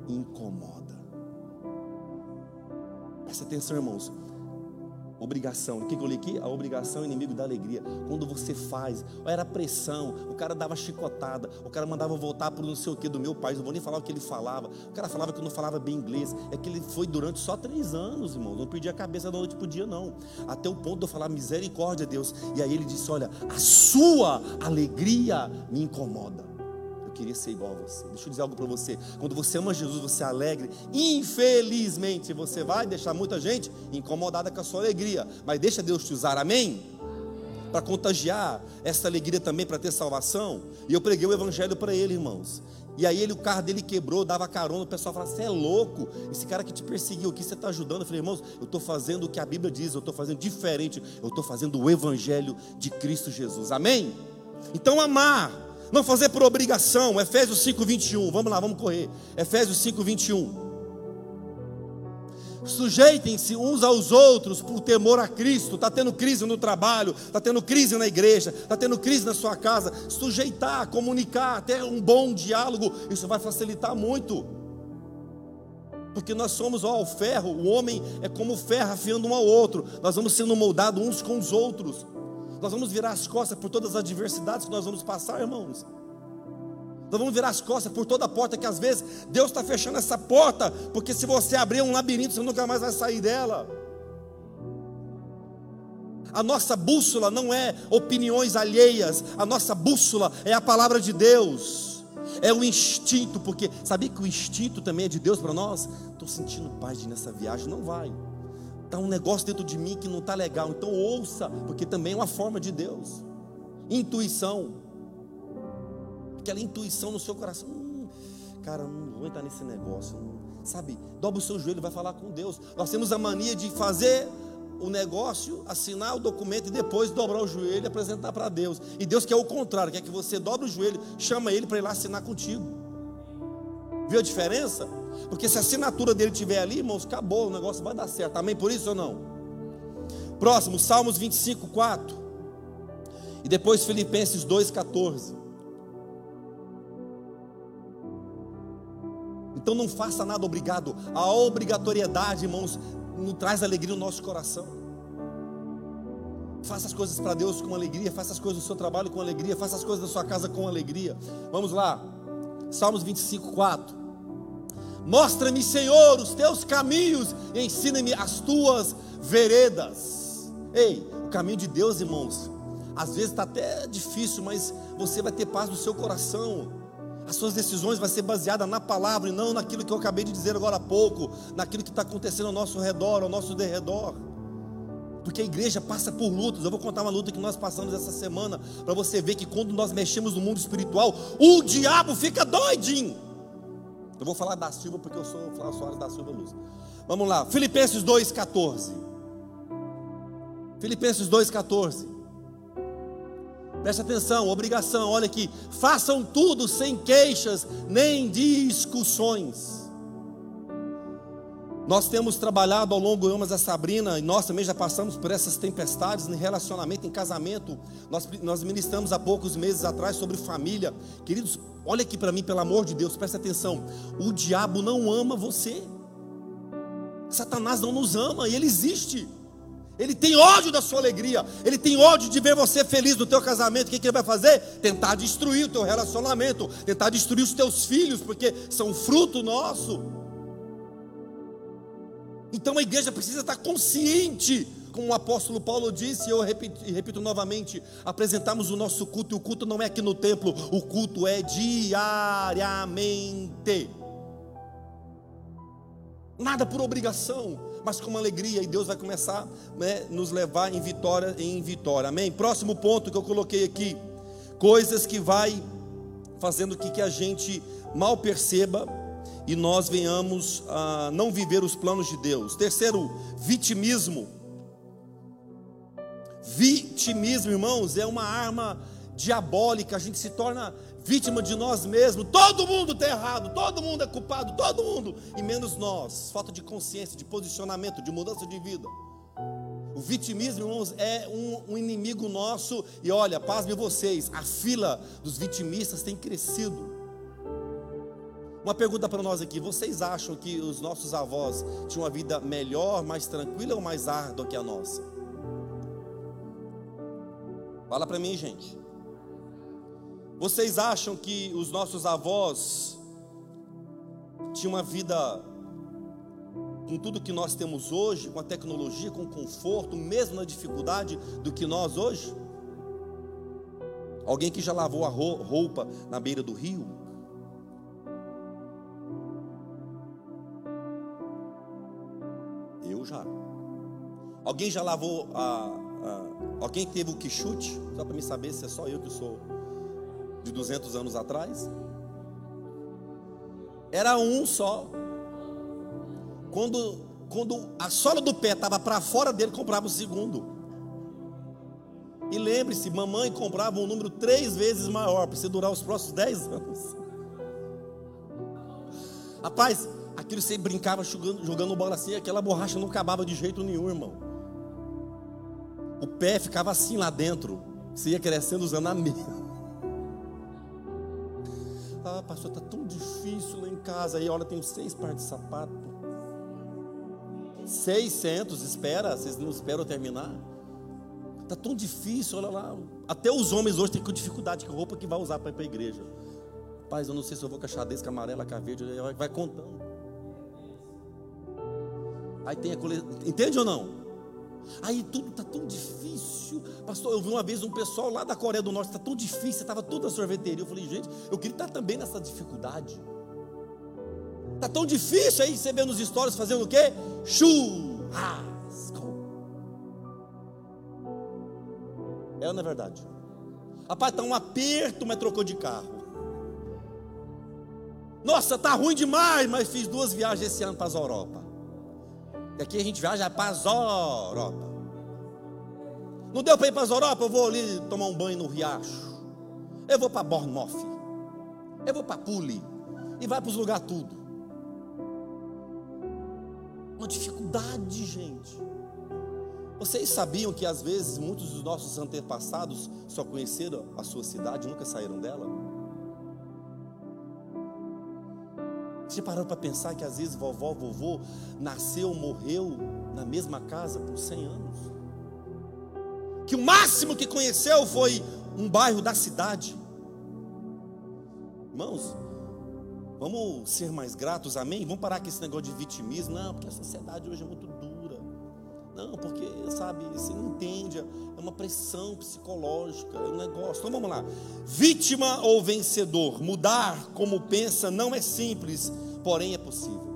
incomoda. Presta atenção, irmãos. Obrigação. O que eu li aqui? A obrigação é inimigo da alegria. Quando você faz, era pressão, o cara dava chicotada, o cara mandava voltar para não sei o que do meu pai, não vou nem falar o que ele falava. O cara falava que eu não falava bem inglês. É que ele foi durante só três anos, irmão. Não perdi a cabeça da noite para o dia, não. Até o ponto de eu falar misericórdia, Deus. E aí ele disse: Olha, a sua alegria me incomoda queria ser igual a você. Deixa eu dizer algo para você. Quando você ama Jesus, você é alegre. Infelizmente, você vai deixar muita gente incomodada com a sua alegria. Mas deixa Deus te usar, amém? Para contagiar essa alegria também, para ter salvação. E eu preguei o evangelho para ele, irmãos. E aí ele, o carro dele quebrou, dava carona, o pessoal falava, você é louco, esse cara que te perseguiu aqui, você está ajudando. Eu falei, irmãos, eu estou fazendo o que a Bíblia diz, eu estou fazendo diferente, eu estou fazendo o Evangelho de Cristo Jesus. Amém? Então amar não fazer por obrigação. Efésios 5, 21. Vamos lá, vamos correr. Efésios 5, 21. Sujeitem-se uns aos outros por temor a Cristo. Está tendo crise no trabalho, está tendo crise na igreja, está tendo crise na sua casa. Sujeitar, comunicar, ter um bom diálogo, isso vai facilitar muito. Porque nós somos ó, o ferro, o homem é como ferro afiando um ao outro. Nós vamos sendo moldados uns com os outros. Nós vamos virar as costas por todas as adversidades que nós vamos passar, irmãos. Nós vamos virar as costas por toda a porta que às vezes Deus está fechando essa porta, porque se você abrir um labirinto, você nunca mais vai sair dela. A nossa bússola não é opiniões alheias, a nossa bússola é a palavra de Deus. É o instinto, porque sabia que o instinto também é de Deus para nós? Estou sentindo paz nessa viagem, não vai. Está um negócio dentro de mim que não está legal. Então ouça, porque também é uma forma de Deus. Intuição. Aquela intuição no seu coração. Hum, cara, não vou entrar nesse negócio. sabe, dobra o seu joelho e vai falar com Deus. Nós temos a mania de fazer o negócio, assinar o documento e depois dobrar o joelho e apresentar para Deus. E Deus quer o contrário, quer que você dobre o joelho, chama Ele para ir lá assinar contigo. Viu a diferença? Porque se a assinatura dele estiver ali, irmãos, acabou, o negócio vai dar certo. Amém por isso ou não? Próximo, Salmos 25, 4. E depois Filipenses 2, 14. Então não faça nada obrigado. A obrigatoriedade, irmãos, não traz alegria no nosso coração. Faça as coisas para Deus com alegria, faça as coisas do seu trabalho com alegria, faça as coisas da sua casa com alegria. Vamos lá. Salmos 25, 4. Mostra-me, Senhor, os teus caminhos e ensina-me as tuas veredas. Ei, o caminho de Deus, irmãos, às vezes está até difícil, mas você vai ter paz no seu coração. As suas decisões vão ser baseadas na palavra e não naquilo que eu acabei de dizer agora há pouco, naquilo que está acontecendo ao nosso redor, ao nosso derredor. Porque a igreja passa por lutas. Eu vou contar uma luta que nós passamos essa semana, para você ver que quando nós mexemos no mundo espiritual, o diabo fica doidinho. Eu vou falar da Silva porque eu sou Flávio Soares da Silva Luz. Vamos lá, Filipenses 2,14. Filipenses 2,14. Preste atenção, obrigação, olha aqui. Façam tudo sem queixas nem discussões. Nós temos trabalhado ao longo, eu, mas a Sabrina, e nós também já passamos por essas tempestades em relacionamento, em casamento. Nós, nós ministramos há poucos meses atrás sobre família. Queridos, olha aqui para mim, pelo amor de Deus, preste atenção. O diabo não ama você. Satanás não nos ama e ele existe. Ele tem ódio da sua alegria. Ele tem ódio de ver você feliz no teu casamento. O que, que ele vai fazer? Tentar destruir o teu relacionamento, tentar destruir os teus filhos, porque são fruto nosso. Então a igreja precisa estar consciente, como o apóstolo Paulo disse, e eu repito, repito novamente: apresentamos o nosso culto, e o culto não é aqui no templo, o culto é diariamente. Nada por obrigação, mas com alegria, e Deus vai começar né, nos levar em vitória em vitória. Amém? Próximo ponto que eu coloquei aqui: coisas que vai fazendo que, que a gente mal perceba e nós venhamos a não viver os planos de Deus. Terceiro, vitimismo. Vitimismo, irmãos, é uma arma diabólica, a gente se torna vítima de nós mesmos. Todo mundo está errado, todo mundo é culpado, todo mundo, e menos nós. Falta de consciência, de posicionamento, de mudança de vida. O vitimismo, irmãos, é um, um inimigo nosso. E olha, pasme vocês, a fila dos vitimistas tem crescido. Uma pergunta para nós aqui: vocês acham que os nossos avós tinham uma vida melhor, mais tranquila ou mais árdua que a nossa? Fala para mim, gente. Vocês acham que os nossos avós tinham uma vida com tudo que nós temos hoje, com a tecnologia, com o conforto, mesmo na dificuldade do que nós hoje? Alguém que já lavou a roupa na beira do rio? Já. Alguém já lavou a, a alguém teve o que chute? Só para me saber se é só eu que sou de 200 anos atrás? Era um só. Quando, quando a sola do pé estava para fora dele, comprava o segundo. E lembre-se, mamãe comprava um número três vezes maior para você durar os próximos dez anos. Rapaz, aquilo você brincava jogando, jogando bola assim, aquela borracha não acabava de jeito nenhum, irmão. O pé ficava assim lá dentro. Você ia crescendo usando a mesma. Ah, pastor, está tão difícil lá em casa. Aí, olha, tem seis pares de sapato. 600, espera, vocês não esperam terminar? Está tão difícil, olha lá. Até os homens hoje têm dificuldade com roupa que vai usar para ir para a igreja. Paz, eu não sei se eu vou com a xadrez, com a amarela, com a verde, vai contando. Aí tem a coleção. Entende ou não? Aí tudo está tão difícil. Pastor, eu vi uma vez um pessoal lá da Coreia do Norte, está tão difícil, estava toda a sorveteria. Eu falei, gente, eu queria estar também nessa dificuldade. Está tão difícil aí você vê nos stories fazendo o quê? Churrasco. É ou não é verdade? Rapaz, está um aperto, mas trocou de carro. Nossa, tá ruim demais, mas fiz duas viagens esse ano para a Europa. E aqui a gente viaja para as Europa. Não deu para ir para as Europa? Eu vou ali tomar um banho no riacho. Eu vou para Bournemouth. Eu vou para Puli. E vai para os lugares tudo. Uma dificuldade, gente. Vocês sabiam que às vezes muitos dos nossos antepassados só conheceram a sua cidade, nunca saíram dela? Você parou para pensar que às vezes vovó, vovô nasceu, morreu na mesma casa por 100 anos? Que o máximo que conheceu foi um bairro da cidade. Irmãos, Vamos ser mais gratos, amém? Vamos parar com esse negócio de vitimismo. Não, porque a sociedade hoje é muito dura. Não, porque, sabe, você não entende. É uma pressão psicológica, é um negócio. Então vamos lá. Vítima ou vencedor? Mudar como pensa não é simples, porém é possível.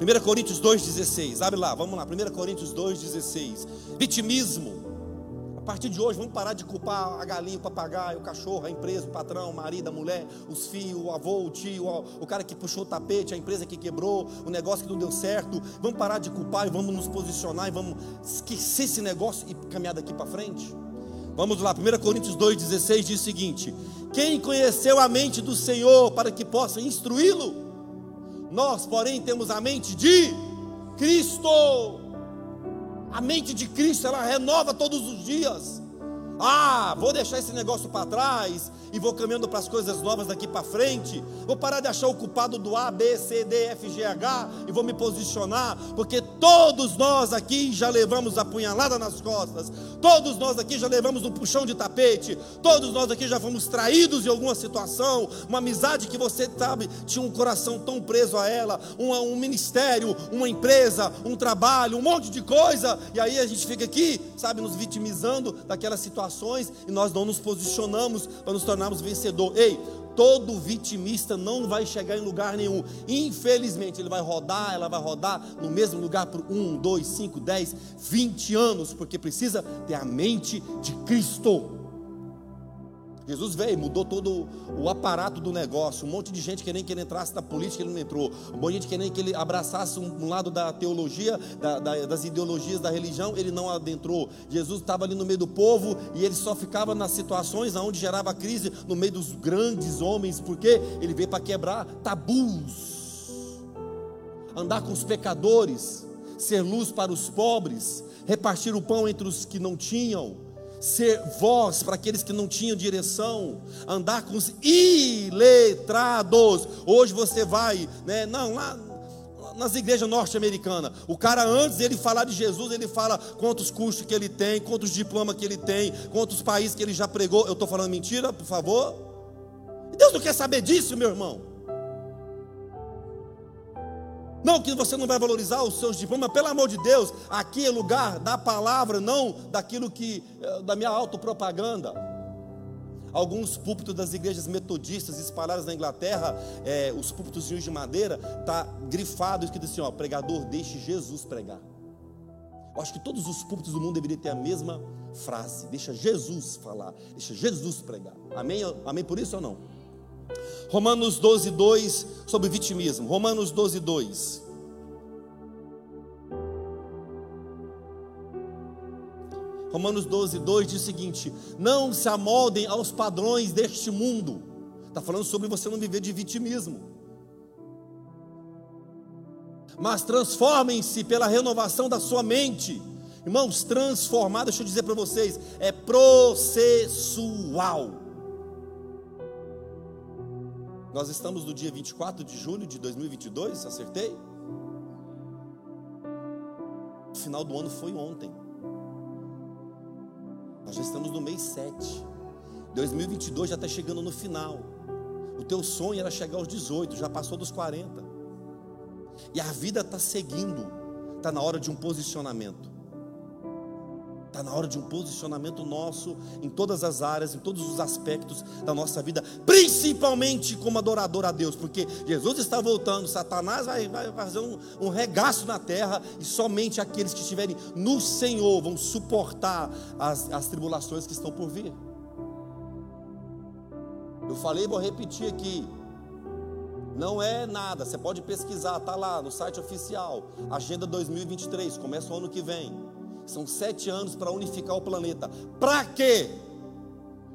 1 Coríntios 2,16. Abre lá, vamos lá. 1 Coríntios 2,16. Vitimismo partir de hoje, vamos parar de culpar a galinha, o papagaio, o cachorro, a empresa, o patrão, o marido, a mulher, os filhos, o avô, o tio, o cara que puxou o tapete, a empresa que quebrou, o negócio que não deu certo. Vamos parar de culpar e vamos nos posicionar e vamos esquecer esse negócio e caminhar daqui para frente. Vamos lá, 1 Coríntios 2,16 diz o seguinte: Quem conheceu a mente do Senhor para que possa instruí-lo? Nós, porém, temos a mente de Cristo. A mente de Cristo, ela renova todos os dias. Ah, vou deixar esse negócio para trás e vou caminhando para as coisas novas daqui para frente. Vou parar de achar o culpado do A, B, C, D, F, G, H e vou me posicionar, porque todos nós aqui já levamos a punhalada nas costas, todos nós aqui já levamos um puxão de tapete, todos nós aqui já fomos traídos em alguma situação, uma amizade que você sabe tinha um coração tão preso a ela, um, um ministério, uma empresa, um trabalho, um monte de coisa, e aí a gente fica aqui, sabe, nos vitimizando daquelas situações e nós não nos posicionamos para nos tornarmos vencedor. Ei, todo vitimista não vai chegar em lugar nenhum. Infelizmente, ele vai rodar, ela vai rodar no mesmo lugar por um, dois, cinco, dez, vinte anos, porque precisa ter a mente de Cristo. Jesus veio, mudou todo o aparato do negócio. Um monte de gente querendo que ele entrasse na política, ele não entrou. Um monte de gente querendo que ele abraçasse um, lado da teologia, da, da, das ideologias da religião, ele não adentrou. Jesus estava ali no meio do povo e ele só ficava nas situações onde gerava crise, no meio dos grandes homens, porque ele veio para quebrar tabus, andar com os pecadores, ser luz para os pobres, repartir o pão entre os que não tinham ser voz para aqueles que não tinham direção, andar com os iletrados. Hoje você vai, né? Não, lá nas igrejas norte-americanas, o cara antes ele falar de Jesus, ele fala quantos cursos que ele tem, quantos diplomas que ele tem, quantos países que ele já pregou. Eu estou falando mentira, por favor? Deus não quer saber disso, meu irmão. Não que você não vai valorizar os seus diplomas, pelo amor de Deus, aqui é lugar da palavra, não daquilo que eh, da minha autopropaganda. Alguns púlpitos das igrejas metodistas espalhadas na Inglaterra, é, os púlpitos de madeira, tá grifado escrito assim, ó, pregador, deixe Jesus pregar. Eu acho que todos os púlpitos do mundo deveriam ter a mesma frase, deixa Jesus falar, deixa Jesus pregar. Amém? Amém por isso ou não? Romanos 12, 2, sobre vitimismo. Romanos 12, 2. Romanos 12, 2 diz o seguinte: Não se amoldem aos padrões deste mundo. Está falando sobre você não viver de vitimismo. Mas transformem-se pela renovação da sua mente. Irmãos, transformar, deixa eu dizer para vocês, é processual. Nós estamos no dia 24 de julho de 2022, acertei? O final do ano foi ontem. Nós já estamos no mês 7. 2022 já está chegando no final. O teu sonho era chegar aos 18, já passou dos 40. E a vida está seguindo. Está na hora de um posicionamento. Está na hora de um posicionamento nosso em todas as áreas, em todos os aspectos da nossa vida, principalmente como adorador a Deus, porque Jesus está voltando, Satanás vai, vai fazer um, um regaço na terra, e somente aqueles que estiverem no Senhor vão suportar as, as tribulações que estão por vir. Eu falei, vou repetir aqui. Não é nada, você pode pesquisar, está lá no site oficial, Agenda 2023, começa o ano que vem. São sete anos para unificar o planeta. Para quê?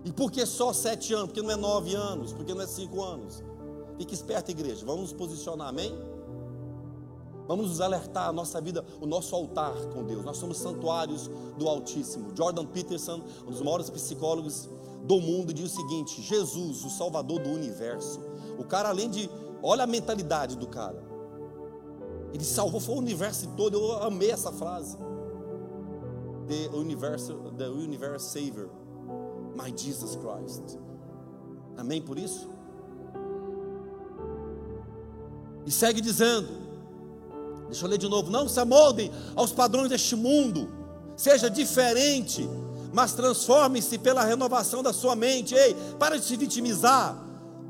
E por que só sete anos? Porque não é nove anos? Porque não é cinco anos? Fique esperto, igreja. Vamos nos posicionar, amém? Vamos nos alertar a nossa vida, o nosso altar com Deus. Nós somos santuários do Altíssimo. Jordan Peterson, um dos maiores psicólogos do mundo, diz o seguinte: Jesus, o Salvador do universo. O cara, além de. Olha a mentalidade do cara. Ele salvou foi o universo todo. Eu amei essa frase the universal, the universe Savior, my Jesus Christ. Amém por isso? E segue dizendo: Deixa eu ler de novo. Não se amoldem aos padrões deste mundo. Seja diferente, mas transforme-se pela renovação da sua mente. Ei, para de se vitimizar.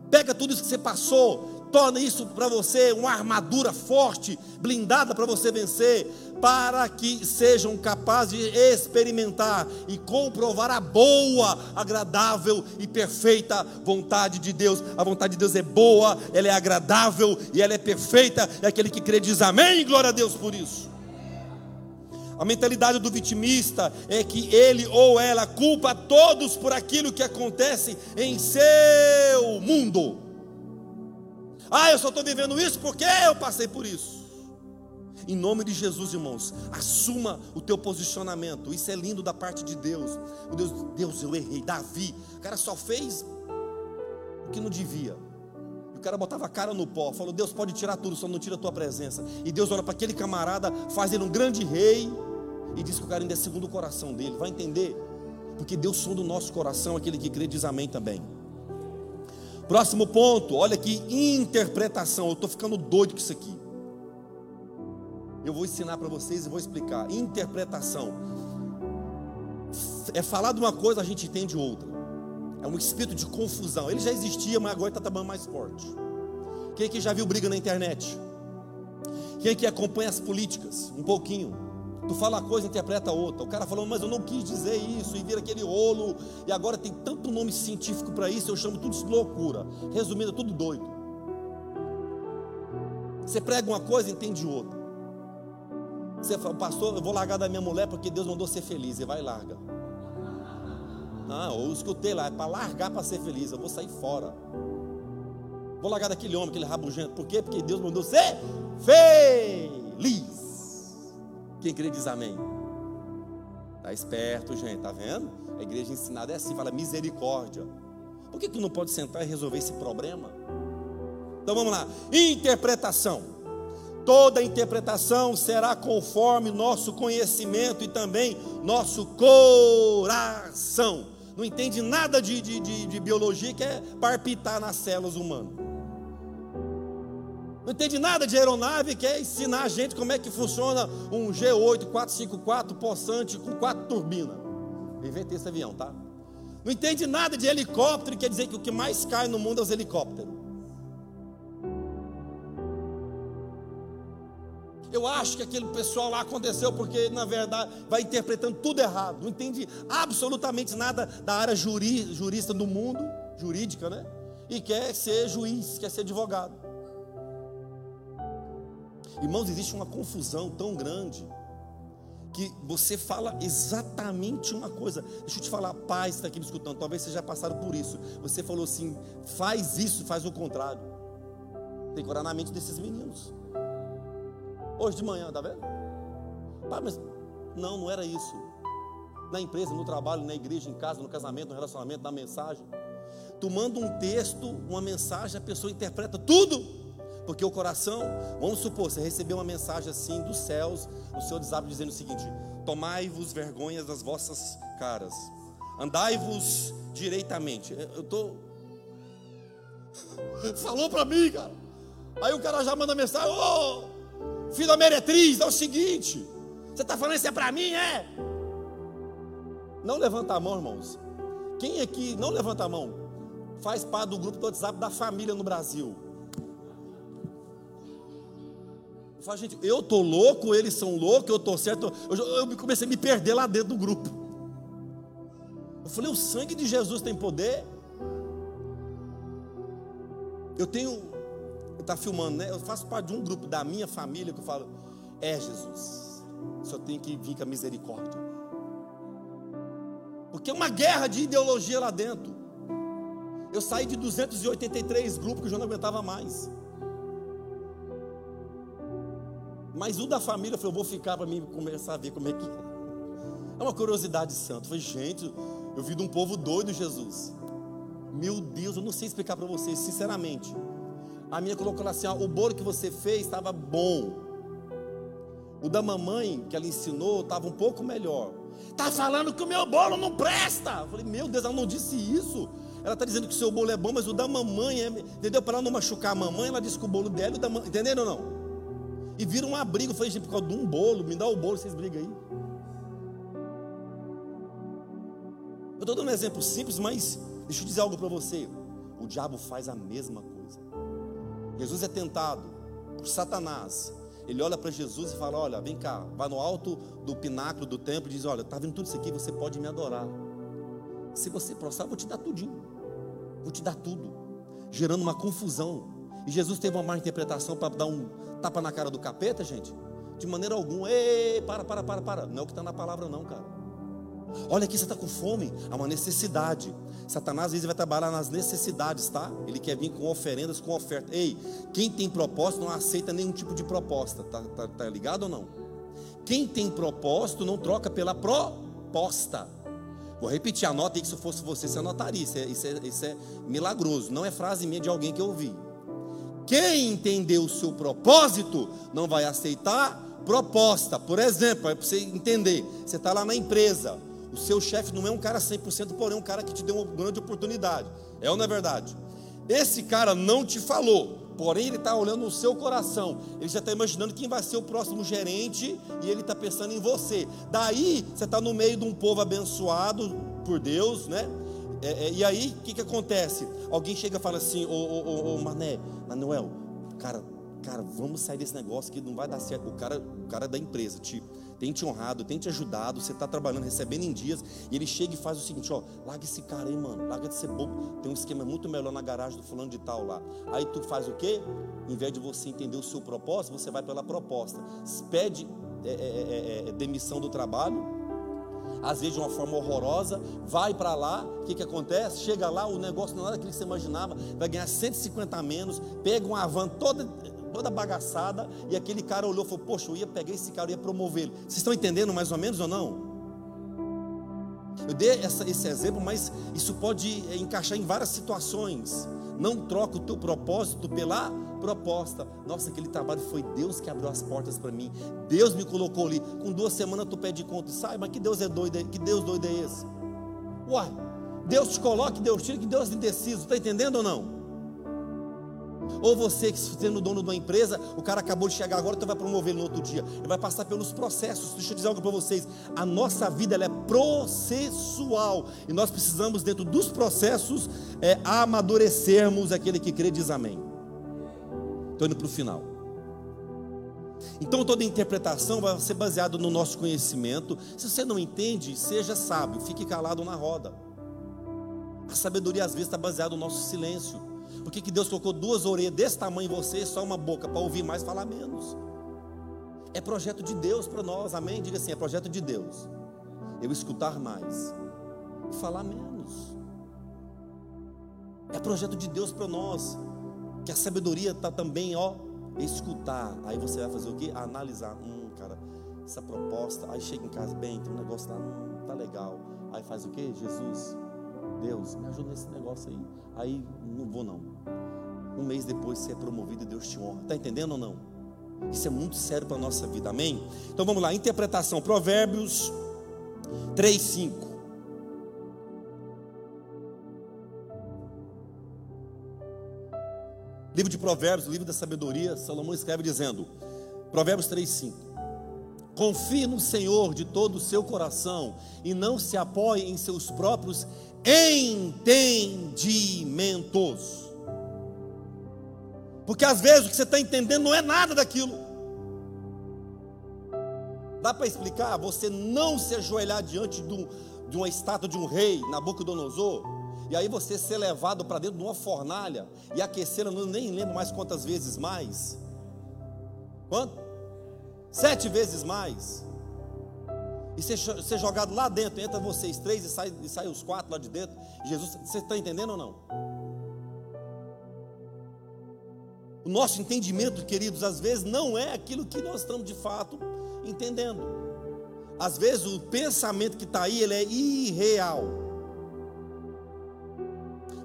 Pega tudo isso que você passou, torna isso para você uma armadura forte, blindada para você vencer, para que sejam capazes de experimentar e comprovar a boa, agradável e perfeita vontade de Deus. A vontade de Deus é boa, ela é agradável e ela é perfeita. É aquele que crê diz amém, glória a Deus por isso. A mentalidade do vitimista é que ele ou ela culpa todos por aquilo que acontece em seu mundo. Ah, eu só estou vivendo isso porque eu passei por isso. Em nome de Jesus, irmãos, assuma o teu posicionamento. Isso é lindo da parte de Deus. Deus, Deus, eu errei. Davi, o cara só fez o que não devia. O cara botava a cara no pó, falou: Deus pode tirar tudo, só não tira a tua presença. E Deus olha para aquele camarada, faz ele um grande rei e diz que o cara ainda é segundo o coração dele. Vai entender? Porque Deus sonda o nosso coração, aquele que crê diz amém também. Próximo ponto, olha aqui, interpretação. Eu estou ficando doido com isso aqui. Eu vou ensinar para vocês e vou explicar. Interpretação. É falar de uma coisa, a gente entende outra. É um espírito de confusão. Ele já existia, mas agora está trabalhando mais forte. Quem aqui já viu briga na internet? Quem aqui acompanha as políticas? Um pouquinho. Tu fala uma coisa, interpreta outra. O cara falou, mas eu não quis dizer isso, e vira aquele rolo, e agora tem tanto nome científico para isso, eu chamo tudo de loucura. Resumindo, é tudo doido. Você prega uma coisa, entende outra. Você fala, pastor, eu vou largar da minha mulher porque Deus mandou ser feliz, e vai e larga. Não, eu escutei lá, é para largar para ser feliz, eu vou sair fora. Vou largar daquele homem, aquele rabugento. Por quê? Porque Deus mandou ser feliz. Quem crê diz amém. Tá esperto, gente, tá vendo? A igreja ensinada é assim, fala misericórdia. Por que tu não pode sentar e resolver esse problema? Então vamos lá. Interpretação. Toda interpretação será conforme nosso conhecimento e também nosso coração. Não entende nada de, de, de, de biologia que é parpitar nas células humanas. Não entende nada de aeronave, quer ensinar a gente como é que funciona um G8 454 possante com quatro turbinas. inventei esse avião, tá? Não entende nada de helicóptero, quer dizer que o que mais cai no mundo é os helicópteros. Eu acho que aquele pessoal lá aconteceu porque, na verdade, vai interpretando tudo errado. Não entende absolutamente nada da área juri, jurista do mundo, jurídica, né? E quer ser juiz, quer ser advogado. Irmãos, existe uma confusão tão grande que você fala exatamente uma coisa. Deixa eu te falar, paz está aqui me escutando. Talvez vocês já passaram por isso. Você falou assim: faz isso, faz o contrário. Tem que orar na mente desses meninos. Hoje de manhã, tá vendo? Pai, mas não, não era isso. Na empresa, no trabalho, na igreja, em casa, no casamento, no relacionamento, na mensagem. Tu manda um texto, uma mensagem, a pessoa interpreta tudo porque o coração, vamos supor, você recebeu uma mensagem assim dos céus, o seu WhatsApp dizendo o seguinte: Tomai-vos vergonhas das vossas caras, andai-vos direitamente. Eu estou. Falou para mim, cara. Aí o cara já manda mensagem: Ô, oh, filho da meretriz, é o seguinte: Você está falando isso é para mim, é? Não levanta a mão, irmãos. Quem aqui não levanta a mão? Faz parte do grupo do WhatsApp da família no Brasil. Eu falo, gente, eu tô louco, eles são loucos, eu tô certo. Eu, eu comecei a me perder lá dentro do grupo. Eu falei, o sangue de Jesus tem poder. Eu tenho, está filmando, né? Eu faço parte de um grupo da minha família que eu falo, é Jesus, só tem que vir com a misericórdia. Porque é uma guerra de ideologia lá dentro. Eu saí de 283 grupos que eu já não aguentava mais. Mas o da família, eu eu vou ficar para mim começar a ver como é que é. É uma curiosidade santa. Falei, gente, eu vi de um povo doido, Jesus. Meu Deus, eu não sei explicar para vocês, sinceramente. A minha colocou assim: ó, o bolo que você fez estava bom. O da mamãe que ela ensinou estava um pouco melhor. Tá falando que o meu bolo não presta. Eu falei, meu Deus, ela não disse isso. Ela está dizendo que o seu bolo é bom, mas o da mamãe é. Entendeu? Para ela não machucar a mamãe, ela disse que o bolo dela o da mamãe. Entenderam ou não? E vira um abrigo. Foi por causa de um bolo. Me dá o bolo, vocês brigam aí. Eu estou dando um exemplo simples, mas deixa eu dizer algo para você. O diabo faz a mesma coisa. Jesus é tentado por Satanás. Ele olha para Jesus e fala: Olha, vem cá, vai no alto do pináculo do templo e diz: Olha, está vendo tudo isso aqui, você pode me adorar. Se você prostrar, eu vou te dar tudinho. Vou te dar tudo. Gerando uma confusão. E Jesus teve uma má interpretação para dar um tapa na cara do capeta, gente? De maneira alguma. Ei, para, para, para, para. Não é o que está na palavra, não, cara. Olha aqui, você está com fome, há uma necessidade. Satanás às vezes vai trabalhar nas necessidades, tá? Ele quer vir com oferendas, com oferta. Ei, quem tem propósito não aceita nenhum tipo de proposta, tá, tá, tá ligado ou não? Quem tem propósito não troca pela proposta. Vou repetir, anota aí que se fosse você, você anotaria. Isso é, isso é, isso é milagroso, não é frase minha de alguém que eu ouvi. Quem entendeu o seu propósito não vai aceitar proposta. Por exemplo, é para você entender: você está lá na empresa, o seu chefe não é um cara 100%, porém um cara que te deu uma grande oportunidade. É ou não é verdade? Esse cara não te falou, porém ele está olhando no seu coração. Ele já está imaginando quem vai ser o próximo gerente e ele está pensando em você. Daí você está no meio de um povo abençoado por Deus, né? É, é, e aí o que, que acontece? Alguém chega e fala assim: Ô, ô, ô, ô Mané, Manuel, cara, cara, vamos sair desse negócio que não vai dar certo. O cara, o cara da empresa, tipo tem te honrado, tem te ajudado, você está trabalhando, recebendo em dias, e ele chega e faz o seguinte: ó, larga esse cara aí, mano, larga de ser bobo. Tem um esquema muito melhor na garagem do fulano de tal lá. Aí tu faz o quê? Em vez de você entender o seu propósito, você vai pela proposta. Pede é, é, é, é, é demissão do trabalho, às vezes de uma forma horrorosa, vai para lá, o que, que acontece? Chega lá, o negócio não é nada daquilo que você imaginava, vai ganhar 150 a menos, pega uma van toda toda bagaçada, e aquele cara olhou e falou: Poxa, eu ia pegar esse cara, eu ia promover Vocês estão entendendo mais ou menos ou não? Eu dei essa, esse exemplo, mas isso pode eh, encaixar em várias situações. Não troca o teu propósito pela proposta. Nossa, aquele trabalho foi Deus que abriu as portas para mim. Deus me colocou ali. Com duas semanas tu pede conta e sai, mas que Deus é doido, que Deus doido é esse? Uai, Deus te coloca, Deus tira, que Deus é indeciso. Está entendendo ou não? Ou você que sendo dono de uma empresa, o cara acabou de chegar agora, então vai promover no outro dia. Ele vai passar pelos processos. Deixa eu dizer algo para vocês. A nossa vida é processual. E nós precisamos, dentro dos processos, é, amadurecermos aquele que crê diz amém. Estou indo para o final. Então toda interpretação vai ser baseada no nosso conhecimento. Se você não entende, seja sábio, fique calado na roda. A sabedoria às vezes está baseada no nosso silêncio. Por que, que Deus colocou duas orelhas desse tamanho em você e só uma boca para ouvir mais e falar menos? É projeto de Deus para nós, amém? Diga assim: é projeto de Deus. Eu escutar mais e falar menos. É projeto de Deus para nós. Que a sabedoria está também, ó, escutar. Aí você vai fazer o quê? Analisar. Hum, cara, essa proposta. Aí chega em casa, bem, tem um negócio lá, hum, tá legal. Aí faz o quê? Jesus, Deus, me ajuda nesse negócio aí. Aí não vou não. Um mês depois você é promovido e Deus te honra. Está entendendo ou não? Isso é muito sério para a nossa vida, amém? Então vamos lá, interpretação, Provérbios 3, 5. Livro de Provérbios, livro da sabedoria, Salomão escreve dizendo, Provérbios 3, 5. Confie no Senhor de todo o seu coração e não se apoie em seus próprios entendimentos. Porque às vezes o que você está entendendo não é nada daquilo. Dá para explicar? Você não se ajoelhar diante de, um, de uma estátua de um rei, Nabucodonosor, e aí você ser levado para dentro de uma fornalha e aquecer, não nem lembro mais quantas vezes mais. Quanto? Sete vezes mais. E ser, ser jogado lá dentro, entra vocês três e sai, e sai os quatro lá de dentro. Jesus, você está entendendo ou não? O nosso entendimento, queridos, às vezes não é aquilo que nós estamos de fato entendendo. Às vezes o pensamento que está aí, ele é irreal.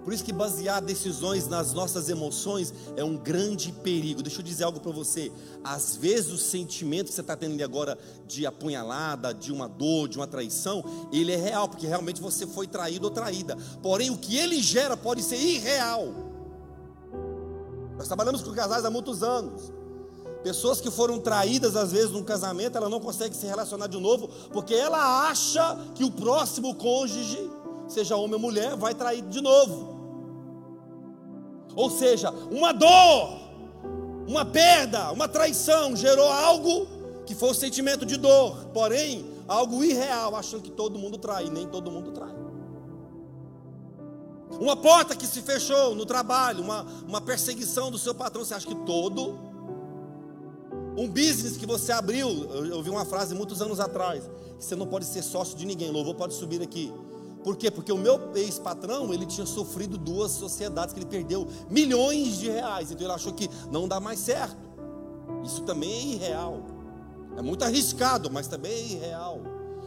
Por isso que basear decisões nas nossas emoções é um grande perigo. Deixa eu dizer algo para você. Às vezes o sentimento que você está tendo agora de apunhalada, de uma dor, de uma traição, ele é real, porque realmente você foi traído ou traída. Porém, o que ele gera pode ser irreal. Nós trabalhamos com casais há muitos anos. Pessoas que foram traídas às vezes num casamento, ela não consegue se relacionar de novo, porque ela acha que o próximo cônjuge, seja homem ou mulher, vai trair de novo. Ou seja, uma dor, uma perda, uma traição gerou algo que foi o sentimento de dor, porém, algo irreal, achando que todo mundo trai, nem todo mundo trai. Uma porta que se fechou no trabalho, uma, uma perseguição do seu patrão, você acha que todo um business que você abriu, eu ouvi uma frase muitos anos atrás, que você não pode ser sócio de ninguém, louvor pode subir aqui. Por quê? Porque o meu ex-patrão, ele tinha sofrido duas sociedades que ele perdeu milhões de reais, então ele achou que não dá mais certo. Isso também é irreal. É muito arriscado, mas também é irreal.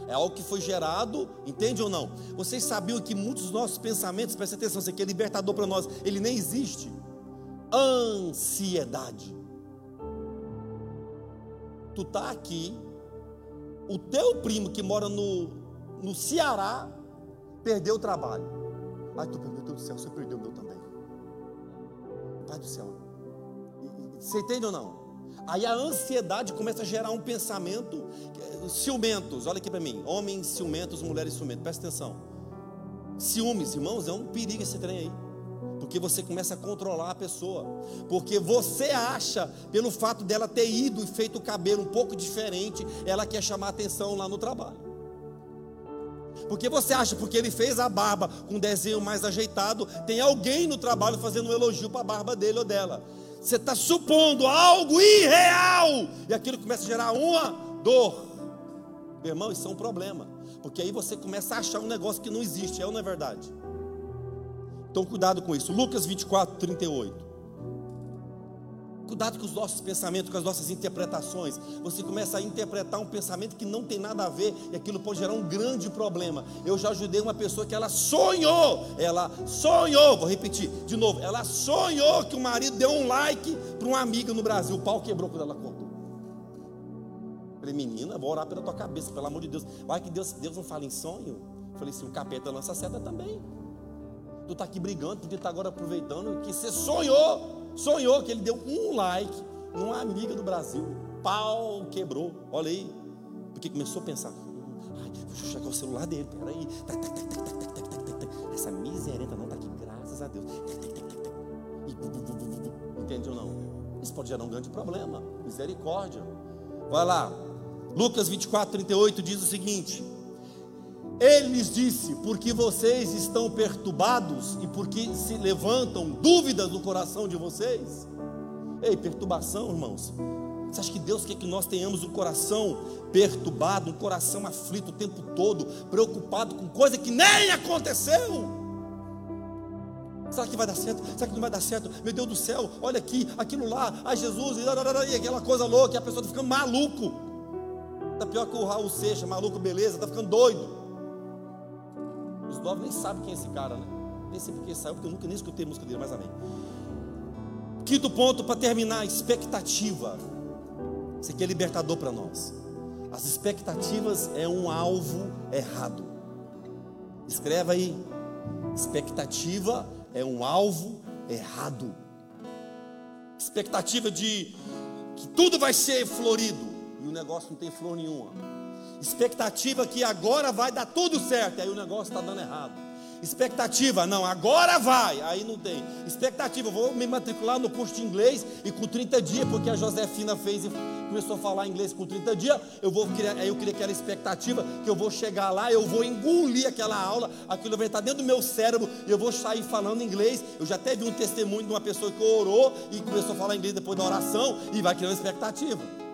É algo que foi gerado, entende ou não? Vocês sabiam que muitos dos nossos pensamentos, presta atenção, isso aqui é libertador para nós, ele nem existe. Ansiedade tu tá aqui, o teu primo que mora no, no Ceará perdeu o trabalho. Aí tu meu Deus do céu, você perdeu o meu também. Pai do céu. Você entende ou não? Aí a ansiedade começa a gerar um pensamento ciumentos. Olha aqui para mim, homens ciumentos, mulheres ciumentos. Presta atenção. Ciúmes, irmãos, é um perigo esse trem aí. Porque você começa a controlar a pessoa. Porque você acha, pelo fato dela ter ido e feito o cabelo um pouco diferente, ela quer chamar atenção lá no trabalho. Porque você acha, porque ele fez a barba com um desenho mais ajeitado, tem alguém no trabalho fazendo um elogio para a barba dele ou dela. Você está supondo algo irreal, e aquilo começa a gerar uma dor. Meu irmão, isso é um problema. Porque aí você começa a achar um negócio que não existe, é ou não é verdade? Então, cuidado com isso. Lucas 24, 38. Cuidado com os nossos pensamentos, com as nossas interpretações. Você começa a interpretar um pensamento que não tem nada a ver e aquilo pode gerar um grande problema. Eu já ajudei uma pessoa que ela sonhou, ela sonhou, vou repetir de novo, ela sonhou que o marido deu um like para uma amiga no Brasil. O pau quebrou quando ela contou. Falei, menina, vou orar pela tua cabeça, pelo amor de Deus. Vai que Deus, Deus não fala em sonho. Falei assim, o capeta lança seta também. Tu está aqui brigando, podia estar tá agora aproveitando que você sonhou, sonhou que ele deu um like numa amiga do Brasil. Pau quebrou. Olha aí. Porque começou a pensar. Deixa eu chegar o celular dele, peraí. Essa miserenta não está aqui, graças a Deus. Entende ou não? Isso pode gerar um grande problema. Misericórdia. Vai lá. Lucas 24, 38 diz o seguinte: ele lhes disse: Porque vocês estão perturbados e porque se levantam dúvidas no coração de vocês. Ei, perturbação, irmãos. Você acha que Deus quer que nós tenhamos um coração perturbado, um coração aflito o tempo todo, preocupado com coisa que nem aconteceu? Será que vai dar certo? Será que não vai dar certo? Meu Deus do céu, olha aqui, aquilo lá, ai Jesus, e, aquela coisa louca, e a pessoa está ficando maluco. Está pior que o Raul Seixas, maluco, beleza, está ficando doido. Os novos nem sabem quem é esse cara, né? Nem sei porque saiu, porque eu nunca nem escutei música dele, mas amém. Quinto ponto para terminar: expectativa. Isso aqui é libertador para nós. As expectativas é um alvo errado. Escreva aí. Expectativa é um alvo errado. Expectativa de que tudo vai ser florido e o negócio não tem flor nenhuma expectativa que agora vai dar tudo certo, aí o negócio está dando errado. Expectativa, não, agora vai, aí não tem. Expectativa, vou me matricular no curso de inglês e com 30 dias, porque a Josefina fez e começou a falar inglês com 30 dias, eu vou criar, aí eu queria aquela expectativa que eu vou chegar lá, eu vou engolir aquela aula, aquilo vai estar dentro do meu cérebro e eu vou sair falando inglês. Eu já até vi um testemunho de uma pessoa que orou e começou a falar inglês depois da oração e vai criando expectativa.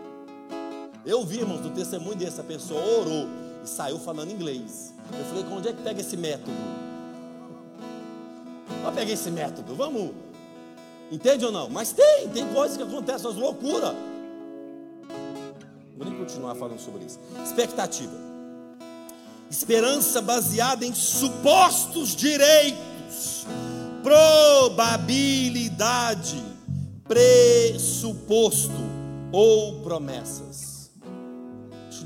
Eu vi, irmãos, do testemunho dessa pessoa orou e saiu falando inglês. Eu falei, onde é que pega esse método? Vamos pegar esse método, vamos. Entende ou não? Mas tem, tem coisas que acontecem, as loucuras. Vou nem continuar falando sobre isso. Expectativa. Esperança baseada em supostos direitos probabilidade, pressuposto ou promessas.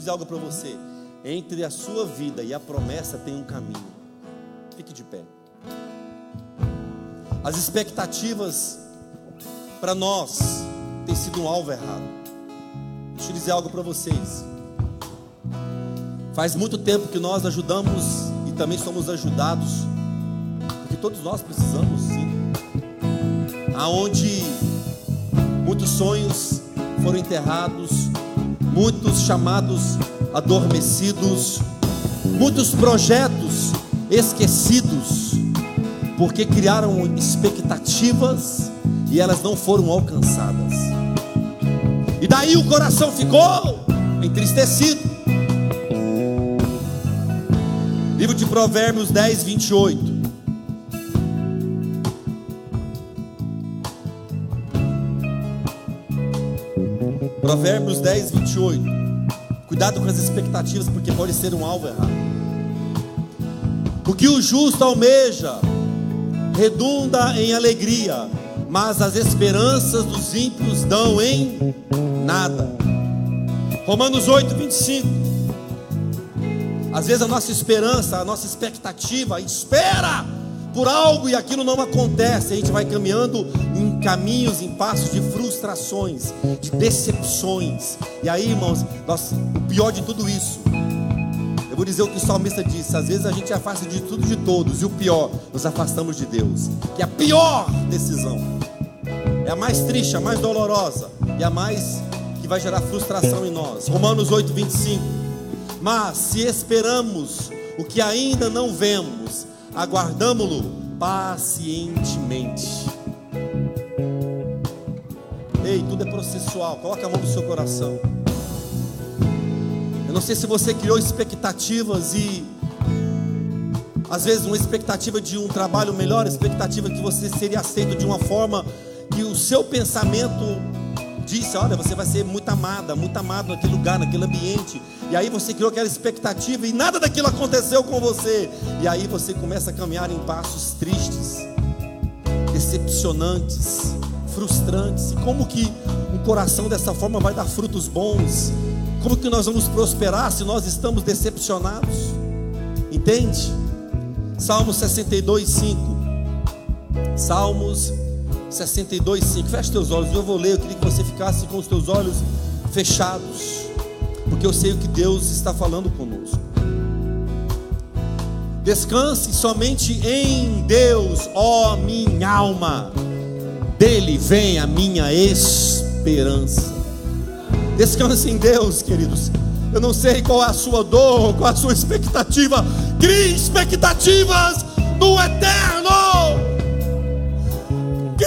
Dizer algo para você. Entre a sua vida e a promessa tem um caminho. Fique de pé. As expectativas para nós têm sido um alvo errado. Deixa eu dizer algo para vocês. Faz muito tempo que nós ajudamos e também somos ajudados, porque todos nós precisamos sim. Aonde muitos sonhos foram enterrados, muitos chamados adormecidos, muitos projetos esquecidos, porque criaram expectativas e elas não foram alcançadas. E daí o coração ficou entristecido. Livro de Provérbios 10, 28. Provérbios 10, 28. Cuidado com as expectativas, porque pode ser um alvo errado. O que o justo almeja redunda em alegria, mas as esperanças dos ímpios dão em nada. Romanos 8, 25. Às vezes a nossa esperança, a nossa expectativa, espera por algo e aquilo não acontece. A gente vai caminhando em caminhos, em passos de frustrações, de decepções. E aí, irmãos, nós, o pior de tudo isso, eu vou dizer o que o salmista disse: às vezes a gente afasta de tudo de todos, e o pior, nos afastamos de Deus, que é a pior decisão, é a mais triste, a mais dolorosa, e a mais que vai gerar frustração em nós. Romanos 8, 25. Mas se esperamos o que ainda não vemos, aguardamo-lo pacientemente. Ei, tudo é processual. Coloque a mão no seu coração. Eu não sei se você criou expectativas e às vezes uma expectativa de um trabalho melhor, expectativa que você seria aceito de uma forma que o seu pensamento disse: Olha, você vai ser muito amada, muito amado naquele lugar, naquele ambiente. E aí você criou aquela expectativa e nada daquilo aconteceu com você. E aí você começa a caminhar em passos tristes, decepcionantes, frustrantes. E como que um coração dessa forma vai dar frutos bons? Como que nós vamos prosperar se nós estamos decepcionados? Entende? Salmo 62, 5. Salmos 62, 5. Feche teus olhos, eu vou ler. Eu queria que você ficasse com os teus olhos fechados, porque eu sei o que Deus está falando conosco. Descanse somente em Deus, ó minha alma, dele vem a minha esperança. Descanse em Deus, queridos. Eu não sei qual é a sua dor, qual é a sua expectativa. Crie expectativas no eterno.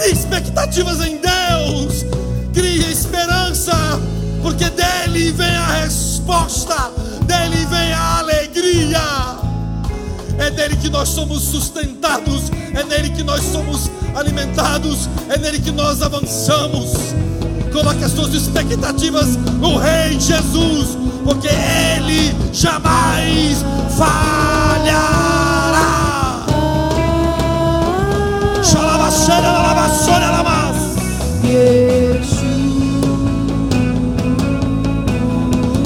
Crie expectativas em Deus. Crie esperança, porque dele vem a resposta, dele vem a alegria. É dele que nós somos sustentados, é nele que nós somos alimentados, é nele que nós avançamos. Coloque as suas expectativas no Rei Jesus, porque Ele jamais falhará.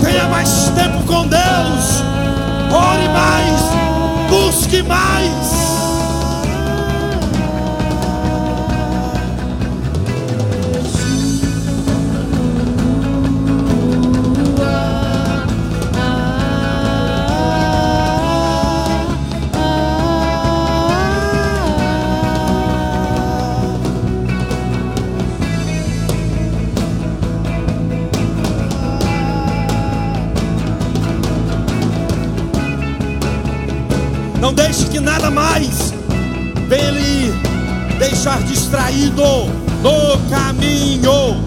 Tenha mais tempo com Deus. Ore mais. Busque mais. Nada mais venha lhe deixar distraído no caminho.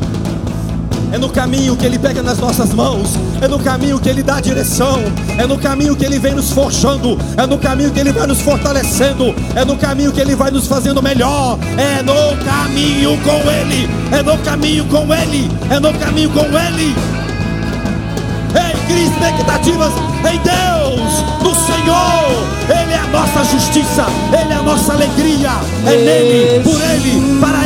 É no caminho que Ele pega nas nossas mãos, é no caminho que Ele dá a direção, é no caminho que Ele vem nos forjando, é no caminho que Ele vai nos fortalecendo, é no caminho que Ele vai nos fazendo melhor, é no caminho com Ele, é no caminho com Ele, é no caminho com Ele. Ei, crie expectativas em Deus, no Senhor. Ele é a nossa justiça, Ele é a nossa alegria é nele, por ele, para